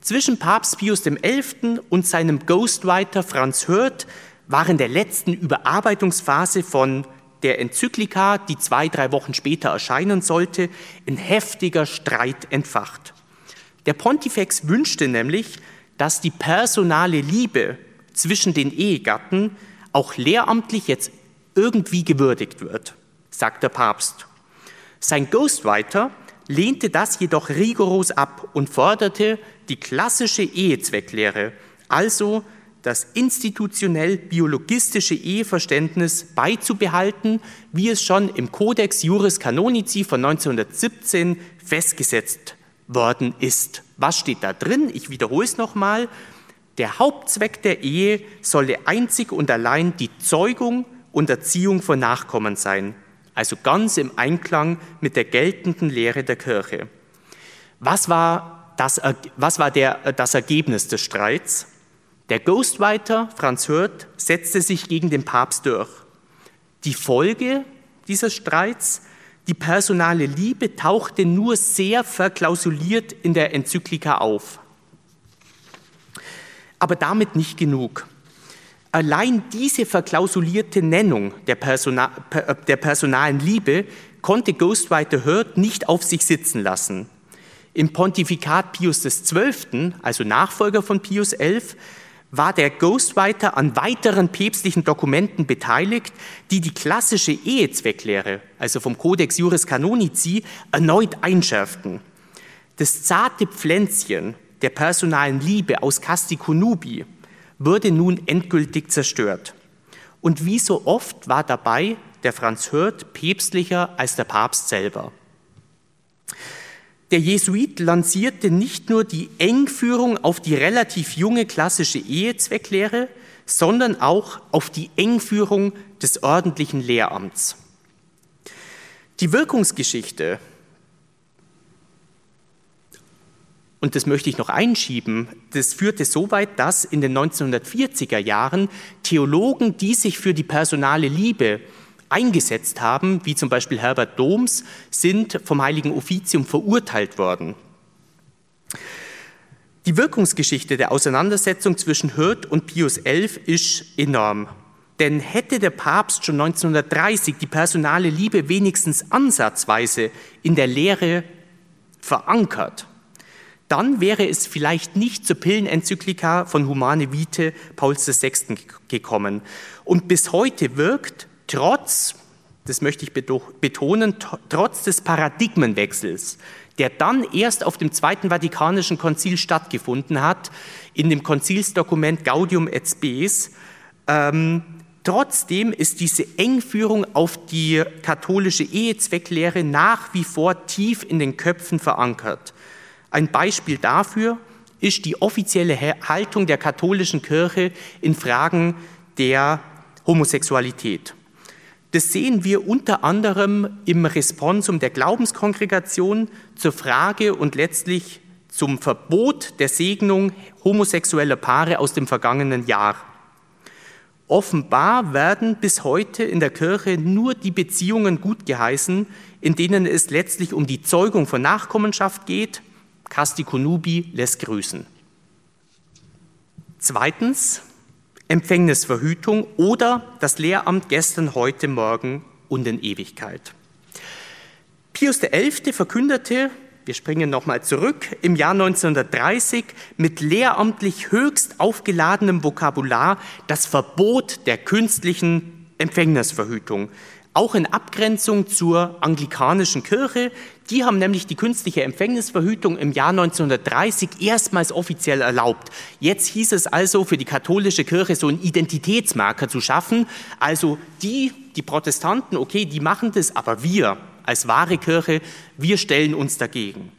S3: Zwischen Papst Pius XI. und seinem Ghostwriter Franz Hürth waren der letzten Überarbeitungsphase von der Enzyklika, die zwei, drei Wochen später erscheinen sollte, ein heftiger Streit entfacht. Der Pontifex wünschte nämlich, dass die personale Liebe zwischen den Ehegatten auch lehramtlich jetzt irgendwie gewürdigt wird, sagt der Papst. Sein Ghostwriter lehnte das jedoch rigoros ab und forderte die klassische Ehezwecklehre, also das institutionell-biologistische Eheverständnis beizubehalten, wie es schon im Codex Juris Canonici von 1917 festgesetzt worden ist. Was steht da drin? Ich wiederhole es nochmal. Der Hauptzweck der Ehe solle einzig und allein die Zeugung und Erziehung von Nachkommen sein, also ganz im Einklang mit der geltenden Lehre der Kirche. Was war das, was war der, das Ergebnis des Streits? Der Ghostwriter Franz Hürth setzte sich gegen den Papst durch. Die Folge dieses Streits, die personale Liebe, tauchte nur sehr verklausuliert in der Enzyklika auf. Aber damit nicht genug. Allein diese verklausulierte Nennung der, Persona der personalen Liebe konnte Ghostwriter Hurd nicht auf sich sitzen lassen. Im Pontifikat Pius XII., also Nachfolger von Pius XI., war der Ghostwriter an weiteren päpstlichen Dokumenten beteiligt, die die klassische Ehezwecklehre, also vom Codex Juris Canonici, erneut einschärften. Das zarte Pflänzchen der personalen Liebe aus Casti Conubi wurde nun endgültig zerstört. Und wie so oft war dabei der Franz Hürth päpstlicher als der Papst selber. Der Jesuit lancierte nicht nur die Engführung auf die relativ junge klassische Ehezwecklehre, sondern auch auf die Engführung des ordentlichen Lehramts. Die Wirkungsgeschichte, und das möchte ich noch einschieben, das führte so weit, dass in den 1940er Jahren Theologen, die sich für die personale Liebe eingesetzt haben, wie zum Beispiel Herbert Doms, sind vom Heiligen Offizium verurteilt worden. Die Wirkungsgeschichte der Auseinandersetzung zwischen Hürth und Pius XI ist enorm. Denn hätte der Papst schon 1930 die personale Liebe wenigstens ansatzweise in der Lehre verankert, dann wäre es vielleicht nicht zur Pillenenzyklika von Humane Vitae Pauls VI. gekommen. Und bis heute wirkt trotz, das möchte ich betonen, trotz des Paradigmenwechsels, der dann erst auf dem Zweiten Vatikanischen Konzil stattgefunden hat, in dem Konzilsdokument Gaudium et Spes, ähm, Trotzdem ist diese Engführung auf die katholische Ehezwecklehre nach wie vor tief in den Köpfen verankert. Ein Beispiel dafür ist die offizielle Haltung der katholischen Kirche in Fragen der Homosexualität. Das sehen wir unter anderem im Responsum der Glaubenskongregation zur Frage und letztlich zum Verbot der Segnung homosexueller Paare aus dem vergangenen Jahr. Offenbar werden bis heute in der Kirche nur die Beziehungen gut geheißen, in denen es letztlich um die Zeugung von Nachkommenschaft geht. Casti Conubi lässt grüßen. Zweitens, Empfängnisverhütung oder das Lehramt gestern, heute, morgen und in Ewigkeit. Pius XI. verkündete, wir springen nochmal zurück, im Jahr 1930 mit lehramtlich höchst aufgeladenem Vokabular das Verbot der künstlichen Empfängnisverhütung, auch in Abgrenzung zur anglikanischen Kirche. Die haben nämlich die künstliche Empfängnisverhütung im Jahr 1930 erstmals offiziell erlaubt. Jetzt hieß es also für die katholische Kirche so einen Identitätsmarker zu schaffen. Also die, die Protestanten, okay, die machen das, aber wir als wahre Kirche, wir stellen uns dagegen.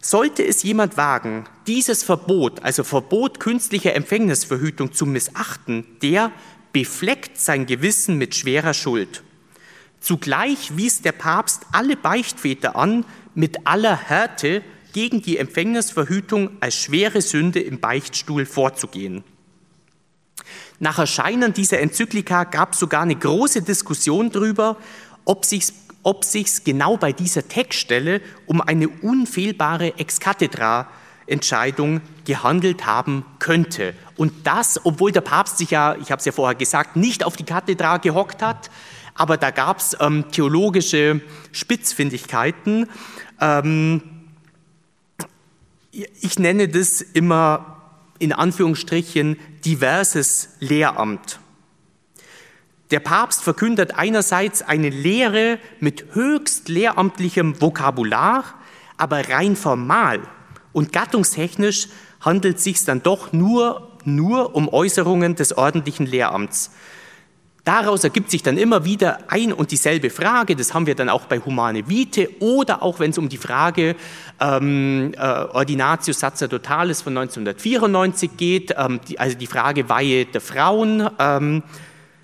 S3: Sollte es jemand wagen, dieses Verbot, also Verbot künstlicher Empfängnisverhütung zu missachten, der befleckt sein Gewissen mit schwerer Schuld. Zugleich wies der Papst alle Beichtväter an, mit aller Härte gegen die Empfängnisverhütung als schwere Sünde im Beichtstuhl vorzugehen. Nach Erscheinen dieser Enzyklika gab es sogar eine große Diskussion darüber, ob sich ob sich genau bei dieser Textstelle um eine unfehlbare Ex-Cathedra-Entscheidung gehandelt haben könnte. Und das, obwohl der Papst sich ja, ich habe es ja vorher gesagt, nicht auf die Kathedra gehockt hat, aber da gab es ähm, theologische Spitzfindigkeiten. Ähm, ich nenne das immer in Anführungsstrichen diverses Lehramt. Der Papst verkündet einerseits eine Lehre mit höchst lehramtlichem Vokabular, aber rein formal und gattungstechnisch handelt es sich dann doch nur, nur um Äußerungen des ordentlichen Lehramts. Daraus ergibt sich dann immer wieder ein und dieselbe Frage, das haben wir dann auch bei Humane Vitae oder auch wenn es um die Frage ähm, äh, Ordinatio Sacerdotalis von 1994 geht, ähm, die, also die Frage Weihe der Frauen. Ähm,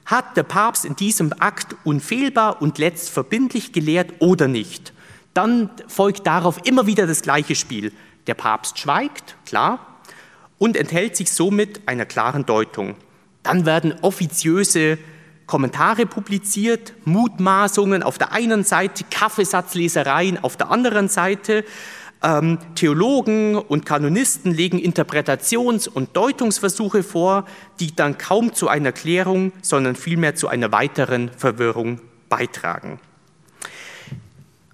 S3: hat der Papst in diesem Akt unfehlbar und letztverbindlich gelehrt oder nicht? Dann folgt darauf immer wieder das gleiche Spiel. Der Papst schweigt, klar, und enthält sich somit einer klaren Deutung. Dann werden offiziöse Kommentare publiziert, Mutmaßungen auf der einen Seite, Kaffeesatzlesereien auf der anderen Seite. Ähm, Theologen und Kanonisten legen Interpretations- und Deutungsversuche vor, die dann kaum zu einer Klärung, sondern vielmehr zu einer weiteren Verwirrung beitragen.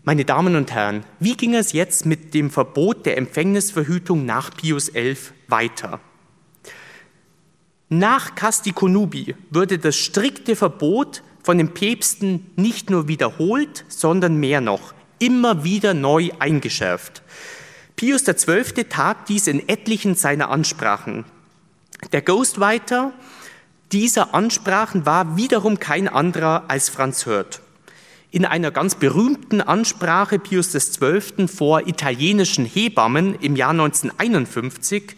S3: Meine Damen und Herren, wie ging es jetzt mit dem Verbot der Empfängnisverhütung nach Pius XI weiter? Nach Casti Conubi würde das strikte Verbot von den Päpsten nicht nur wiederholt, sondern mehr noch immer wieder neu eingeschärft. Pius XII. tat dies in etlichen seiner Ansprachen. Der Ghostwriter dieser Ansprachen war wiederum kein anderer als Franz Hört. In einer ganz berühmten Ansprache Pius XII. vor italienischen Hebammen im Jahr 1951,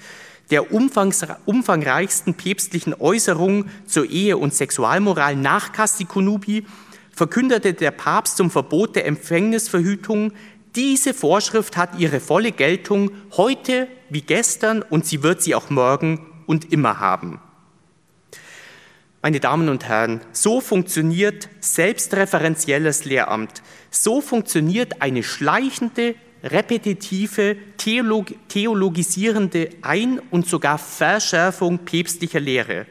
S3: der umfangreichsten päpstlichen Äußerung zur Ehe- und Sexualmoral nach Casti Conubi, verkündete der Papst zum Verbot der Empfängnisverhütung, diese Vorschrift hat ihre volle Geltung heute wie gestern und sie wird sie auch morgen und immer haben. Meine Damen und Herren, so funktioniert selbstreferenzielles Lehramt. So funktioniert eine schleichende, repetitive, theolog theologisierende Ein- und sogar Verschärfung päpstlicher Lehre.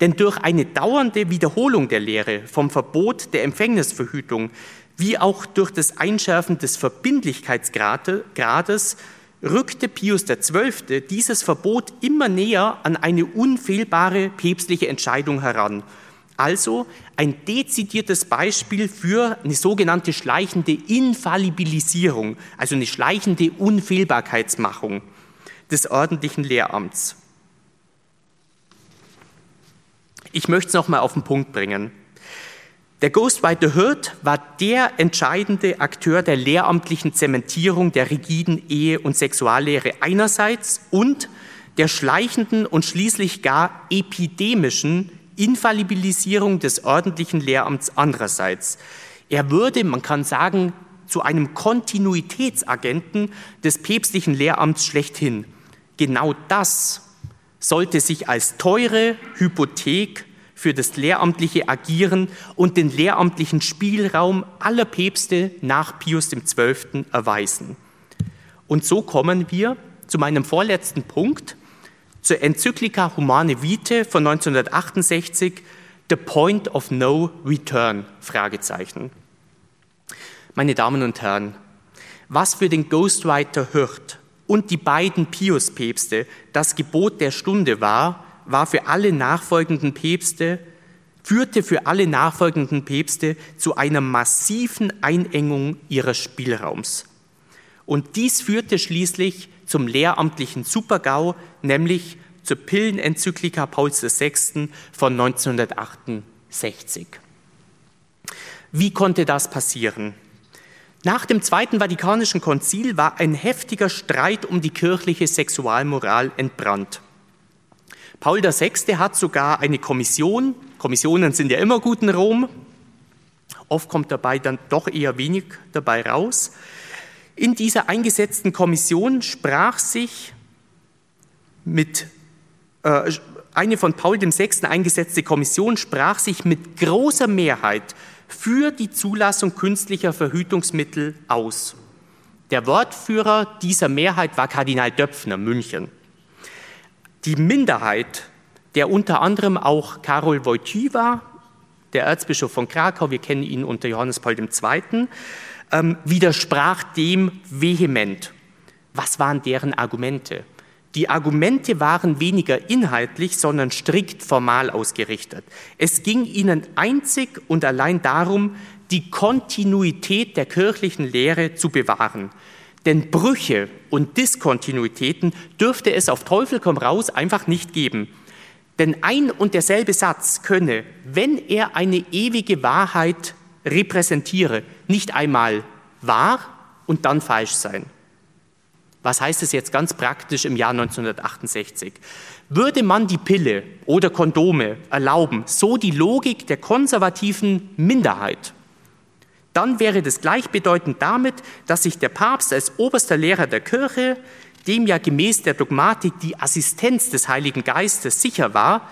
S3: Denn durch eine dauernde Wiederholung der Lehre vom Verbot der Empfängnisverhütung wie auch durch das Einschärfen des Verbindlichkeitsgrades rückte Pius XII. dieses Verbot immer näher an eine unfehlbare päpstliche Entscheidung heran. Also ein dezidiertes Beispiel für eine sogenannte schleichende Infallibilisierung, also eine schleichende Unfehlbarkeitsmachung des ordentlichen Lehramts. Ich möchte es nochmal auf den Punkt bringen. Der Ghostwriter Hirt war der entscheidende Akteur der lehramtlichen Zementierung der rigiden Ehe- und Sexuallehre einerseits und der schleichenden und schließlich gar epidemischen Infallibilisierung des ordentlichen Lehramts andererseits. Er würde, man kann sagen, zu einem Kontinuitätsagenten des päpstlichen Lehramts schlechthin. Genau das sollte sich als teure Hypothek für das lehramtliche Agieren und den lehramtlichen Spielraum aller Päpste nach Pius XII. erweisen. Und so kommen wir zu meinem vorletzten Punkt, zur Enzyklika Humane Vitae von 1968, The Point of No Return? Meine Damen und Herren, was für den Ghostwriter Hirt und die beiden Pius-Päpste das Gebot der Stunde war, war für alle nachfolgenden Päpste führte für alle nachfolgenden Päpste zu einer massiven Einengung ihres Spielraums. Und dies führte schließlich zum lehramtlichen Supergau, nämlich zur Pillenenzyklika Pauls VI. von 1968. Wie konnte das passieren? Nach dem Zweiten Vatikanischen Konzil war ein heftiger Streit um die kirchliche Sexualmoral entbrannt. Paul VI. hat sogar eine Kommission, Kommissionen sind ja immer gut in Rom, oft kommt dabei dann doch eher wenig dabei raus. In dieser eingesetzten Kommission sprach sich mit äh, eine von Paul VI. eingesetzte Kommission sprach sich mit großer Mehrheit für die Zulassung künstlicher Verhütungsmittel aus. Der Wortführer dieser Mehrheit war Kardinal Döpfner, München. Die Minderheit, der unter anderem auch Karol Wojtyła, der Erzbischof von Krakau, wir kennen ihn unter Johannes Paul II., ähm, widersprach dem vehement. Was waren deren Argumente? Die Argumente waren weniger inhaltlich, sondern strikt formal ausgerichtet. Es ging ihnen einzig und allein darum, die Kontinuität der kirchlichen Lehre zu bewahren. Denn Brüche und Diskontinuitäten dürfte es auf Teufel komm raus einfach nicht geben. Denn ein und derselbe Satz könne, wenn er eine ewige Wahrheit repräsentiere, nicht einmal wahr und dann falsch sein. Was heißt es jetzt ganz praktisch im Jahr 1968? Würde man die Pille oder Kondome erlauben, so die Logik der konservativen Minderheit, dann wäre das gleichbedeutend damit, dass sich der Papst als oberster Lehrer der Kirche, dem ja gemäß der Dogmatik die Assistenz des Heiligen Geistes sicher war,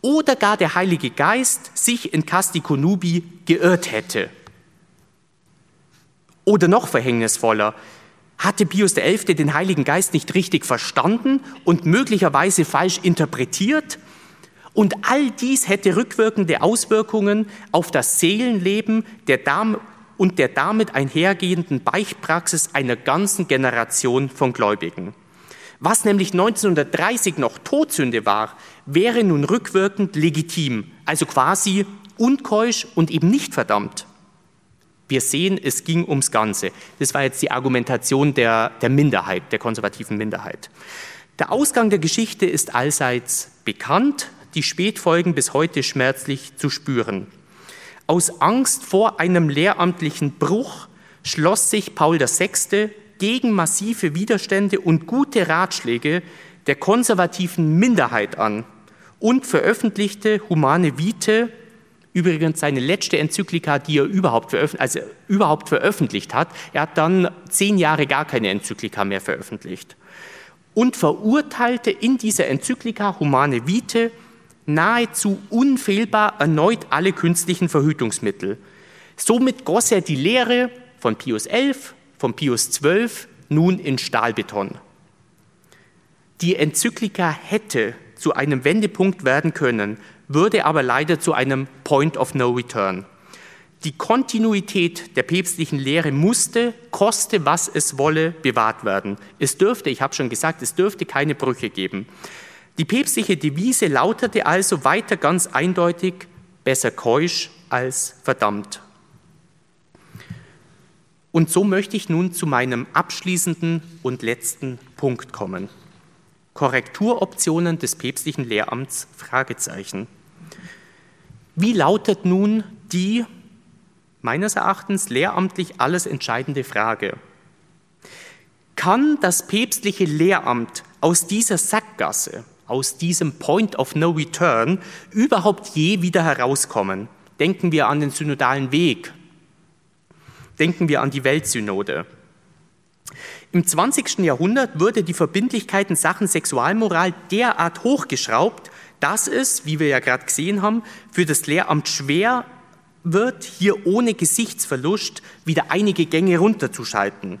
S3: oder gar der Heilige Geist sich in Casti Conubi geirrt hätte. Oder noch verhängnisvoller, hatte Pius XI. den Heiligen Geist nicht richtig verstanden und möglicherweise falsch interpretiert? Und all dies hätte rückwirkende Auswirkungen auf das Seelenleben der Dame und der damit einhergehenden Beichtpraxis einer ganzen Generation von Gläubigen. Was nämlich 1930 noch Todsünde war, wäre nun rückwirkend legitim, also quasi unkeusch und eben nicht verdammt. Wir sehen, es ging ums Ganze. Das war jetzt die Argumentation der, der Minderheit, der konservativen Minderheit. Der Ausgang der Geschichte ist allseits bekannt, die Spätfolgen bis heute schmerzlich zu spüren. Aus Angst vor einem lehramtlichen Bruch schloss sich Paul VI. gegen massive Widerstände und gute Ratschläge der konservativen Minderheit an und veröffentlichte Humane Vitae Übrigens seine letzte Enzyklika, die er überhaupt, veröf also überhaupt veröffentlicht hat. Er hat dann zehn Jahre gar keine Enzyklika mehr veröffentlicht. Und verurteilte in dieser Enzyklika Humane Vitae nahezu unfehlbar erneut alle künstlichen Verhütungsmittel. Somit goss er die Lehre von Pius XI, von Pius XII nun in Stahlbeton. Die Enzyklika hätte zu einem Wendepunkt werden können, würde aber leider zu einem Point of No Return. Die Kontinuität der päpstlichen Lehre musste, koste was es wolle, bewahrt werden. Es dürfte, ich habe schon gesagt, es dürfte keine Brüche geben. Die päpstliche Devise lautete also weiter ganz eindeutig, besser keusch als verdammt. Und so möchte ich nun zu meinem abschließenden und letzten Punkt kommen. Korrekturoptionen des päpstlichen Lehramts? Fragezeichen. Wie lautet nun die meines Erachtens lehramtlich alles entscheidende Frage? Kann das päpstliche Lehramt aus dieser Sackgasse, aus diesem Point of No Return überhaupt je wieder herauskommen? Denken wir an den synodalen Weg. Denken wir an die Weltsynode. Im 20. Jahrhundert wurde die Verbindlichkeit in Sachen Sexualmoral derart hochgeschraubt, dass es, wie wir ja gerade gesehen haben, für das Lehramt schwer wird, hier ohne Gesichtsverlust wieder einige Gänge runterzuschalten.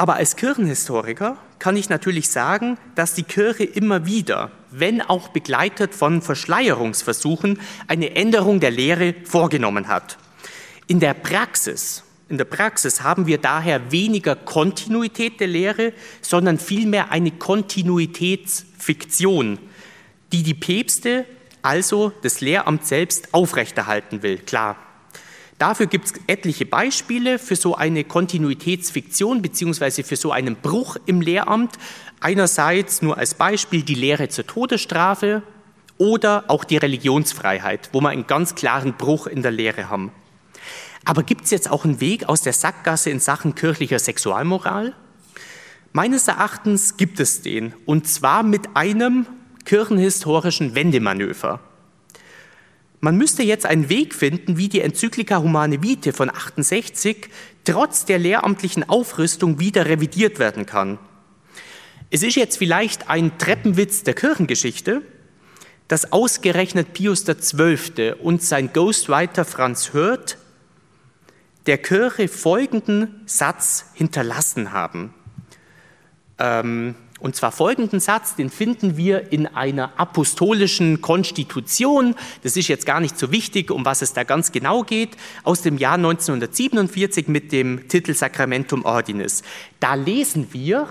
S3: Aber als Kirchenhistoriker kann ich natürlich sagen, dass die Kirche immer wieder, wenn auch begleitet von Verschleierungsversuchen, eine Änderung der Lehre vorgenommen hat. In der Praxis, in der Praxis haben wir daher weniger Kontinuität der Lehre, sondern vielmehr eine Kontinuitätsveränderung. Fiktion, die die Päpste, also das Lehramt selbst, aufrechterhalten will, klar. Dafür gibt es etliche Beispiele für so eine Kontinuitätsfiktion beziehungsweise für so einen Bruch im Lehramt. Einerseits nur als Beispiel die Lehre zur Todesstrafe oder auch die Religionsfreiheit, wo wir einen ganz klaren Bruch in der Lehre haben. Aber gibt es jetzt auch einen Weg aus der Sackgasse in Sachen kirchlicher Sexualmoral? Meines Erachtens gibt es den, und zwar mit einem kirchenhistorischen Wendemanöver. Man müsste jetzt einen Weg finden, wie die Enzyklika Humane Vitae von 68 trotz der lehramtlichen Aufrüstung wieder revidiert werden kann. Es ist jetzt vielleicht ein Treppenwitz der Kirchengeschichte, dass ausgerechnet Pius XII. und sein Ghostwriter Franz Hürth der Kirche folgenden Satz hinterlassen haben. Ähm, und zwar folgenden Satz, den finden wir in einer apostolischen Konstitution. Das ist jetzt gar nicht so wichtig, um was es da ganz genau geht, aus dem Jahr 1947 mit dem Titel Sacramentum Ordinis. Da lesen wir,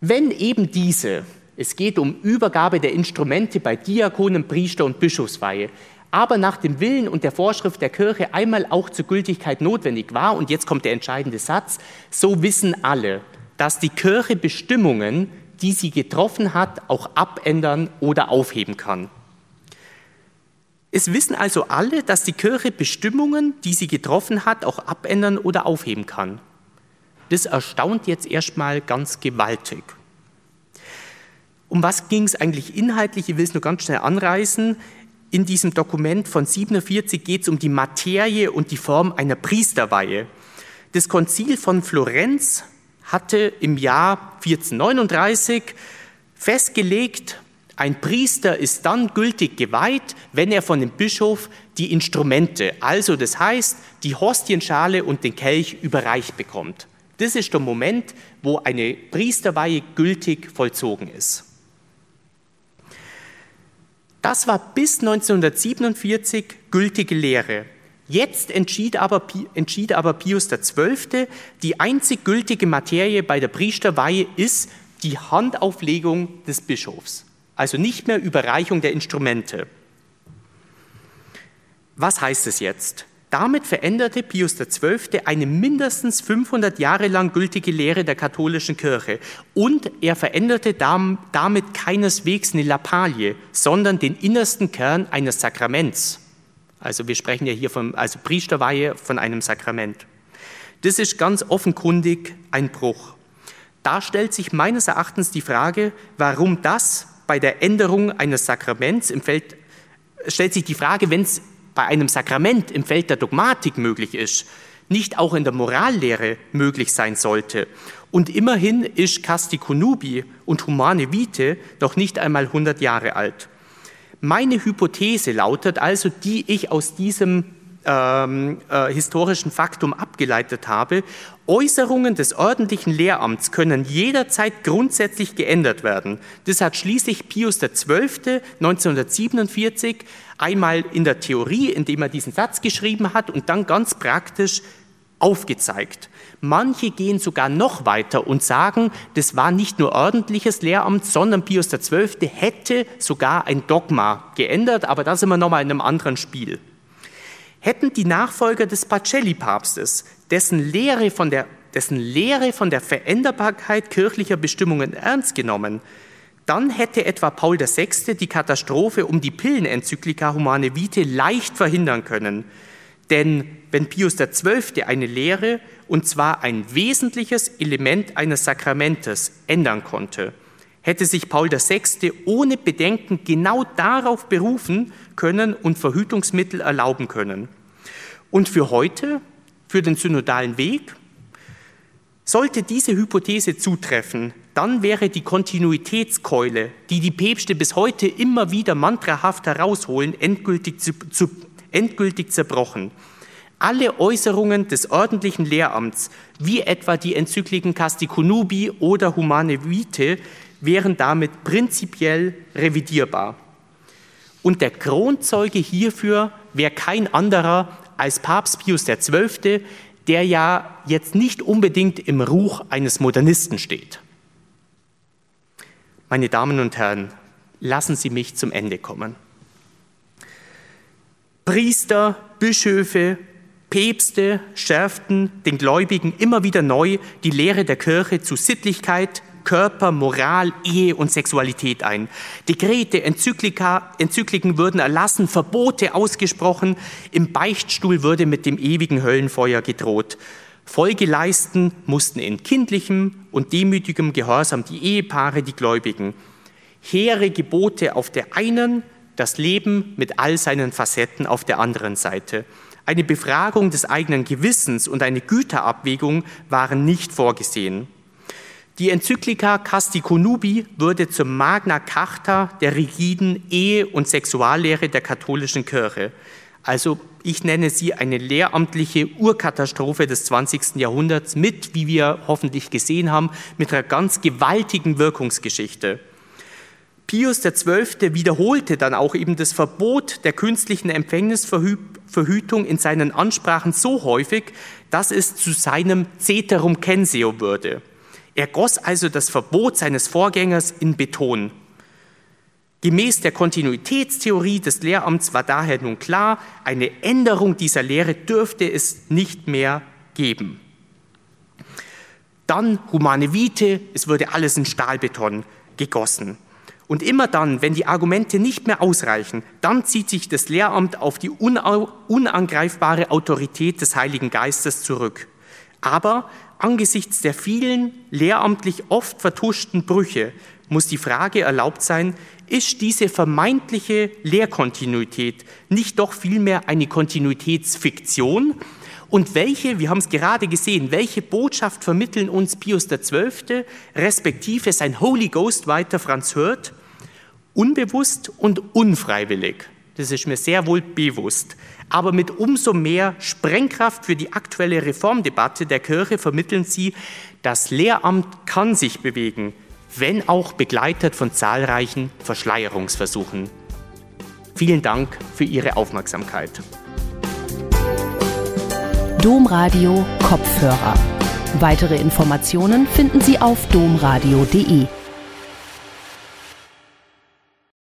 S3: wenn eben diese, es geht um Übergabe der Instrumente bei Diakonen, Priester und Bischofsweihe, aber nach dem Willen und der Vorschrift der Kirche einmal auch zur Gültigkeit notwendig war, und jetzt kommt der entscheidende Satz, so wissen alle, dass die Kirche Bestimmungen, die sie getroffen hat, auch abändern oder aufheben kann. Es wissen also alle, dass die Kirche Bestimmungen, die sie getroffen hat, auch abändern oder aufheben kann. Das erstaunt jetzt erstmal ganz gewaltig. Um was ging es eigentlich inhaltlich? Ich will es nur ganz schnell anreißen. In diesem Dokument von 47 geht es um die Materie und die Form einer Priesterweihe. Das Konzil von Florenz hatte im Jahr 1439 festgelegt, ein Priester ist dann gültig geweiht, wenn er von dem Bischof die Instrumente, also das heißt die Hostienschale und den Kelch überreicht bekommt. Das ist der Moment, wo eine Priesterweihe gültig vollzogen ist. Das war bis 1947 gültige Lehre. Jetzt entschied aber, entschied aber Pius XII., die einzig gültige Materie bei der Priesterweihe ist die Handauflegung des Bischofs, also nicht mehr Überreichung der Instrumente. Was heißt es jetzt? Damit veränderte Pius XII. eine mindestens 500 Jahre lang gültige Lehre der katholischen Kirche und er veränderte damit keineswegs eine Lappalie, sondern den innersten Kern eines Sakraments. Also wir sprechen ja hier von also Priesterweihe von einem Sakrament. Das ist ganz offenkundig ein Bruch. Da stellt sich meines Erachtens die Frage, warum das bei der Änderung eines Sakraments im Feld stellt sich die Frage, wenn es bei einem Sakrament im Feld der Dogmatik möglich ist, nicht auch in der Morallehre möglich sein sollte. Und immerhin ist Casti Conubi und Humane Vitae doch nicht einmal 100 Jahre alt. Meine Hypothese lautet also, die ich aus diesem ähm, äh, historischen Faktum abgeleitet habe, Äußerungen des ordentlichen Lehramts können jederzeit grundsätzlich geändert werden. Das hat schließlich Pius XII. 1947 einmal in der Theorie, indem er diesen Satz geschrieben hat, und dann ganz praktisch aufgezeigt. Manche gehen sogar noch weiter und sagen, das war nicht nur ordentliches Lehramt, sondern Pius XII. hätte sogar ein Dogma geändert, aber da sind wir nochmal in einem anderen Spiel. Hätten die Nachfolger des Pacelli-Papstes, dessen Lehre, von der, dessen Lehre von der Veränderbarkeit kirchlicher Bestimmungen ernst genommen, dann hätte etwa Paul VI. die Katastrophe um die Pillenenzyklika Humane Vitae leicht verhindern können. Denn wenn Pius XII. eine Lehre, und zwar ein wesentliches Element eines Sakramentes, ändern konnte, hätte sich Paul VI. ohne Bedenken genau darauf berufen können und Verhütungsmittel erlauben können. Und für heute, für den synodalen Weg, sollte diese Hypothese zutreffen, dann wäre die Kontinuitätskeule, die die Päpste bis heute immer wieder mantrahaft herausholen, endgültig, zu, zu, endgültig zerbrochen. Alle Äußerungen des ordentlichen Lehramts, wie etwa die Enzykliken Casti Conubi oder Humane Vitae, wären damit prinzipiell revidierbar. Und der Kronzeuge hierfür wäre kein anderer als Papst Pius XII., der ja jetzt nicht unbedingt im Ruch eines Modernisten steht. Meine Damen und Herren, lassen Sie mich zum Ende kommen. Priester, Bischöfe, Päpste schärften den Gläubigen immer wieder neu die Lehre der Kirche zu Sittlichkeit, Körper, Moral, Ehe und Sexualität ein. Dekrete, Enzyklika, Enzykliken würden erlassen, Verbote ausgesprochen, im Beichtstuhl würde mit dem ewigen Höllenfeuer gedroht. Folge leisten mussten in kindlichem und demütigem Gehorsam die Ehepaare, die Gläubigen. Hehre Gebote auf der einen, das Leben mit all seinen Facetten auf der anderen Seite. Eine Befragung des eigenen Gewissens und eine Güterabwägung waren nicht vorgesehen. Die Enzyklika Casti Conubi wurde zur Magna Carta der rigiden Ehe- und Sexuallehre der katholischen Kirche. Also ich nenne sie eine lehramtliche Urkatastrophe des 20. Jahrhunderts mit, wie wir hoffentlich gesehen haben, mit einer ganz gewaltigen Wirkungsgeschichte. Pius XII. wiederholte dann auch eben das Verbot der künstlichen Empfängnisverhütung in seinen Ansprachen so häufig, dass es zu seinem Ceterum Censeo würde. Er goss also das Verbot seines Vorgängers in Beton. Gemäß der Kontinuitätstheorie des Lehramts war daher nun klar, eine Änderung dieser Lehre dürfte es nicht mehr geben. Dann humane Vite, es würde alles in Stahlbeton gegossen. Und immer dann, wenn die Argumente nicht mehr ausreichen, dann zieht sich das Lehramt auf die unangreifbare Autorität des Heiligen Geistes zurück. Aber angesichts der vielen lehramtlich oft vertuschten Brüche muss die Frage erlaubt sein, ist diese vermeintliche Lehrkontinuität nicht doch vielmehr eine Kontinuitätsfiktion, und welche, wir haben es gerade gesehen, welche Botschaft vermitteln uns Pius XII. respektive sein Holy Ghost weiter Franz Hört? Unbewusst und unfreiwillig. Das ist mir sehr wohl bewusst. Aber mit umso mehr Sprengkraft für die aktuelle Reformdebatte der Kirche vermitteln sie, das Lehramt kann sich bewegen, wenn auch begleitet von zahlreichen Verschleierungsversuchen. Vielen Dank für Ihre Aufmerksamkeit.
S1: Domradio Kopfhörer. Weitere Informationen finden Sie auf domradio.de.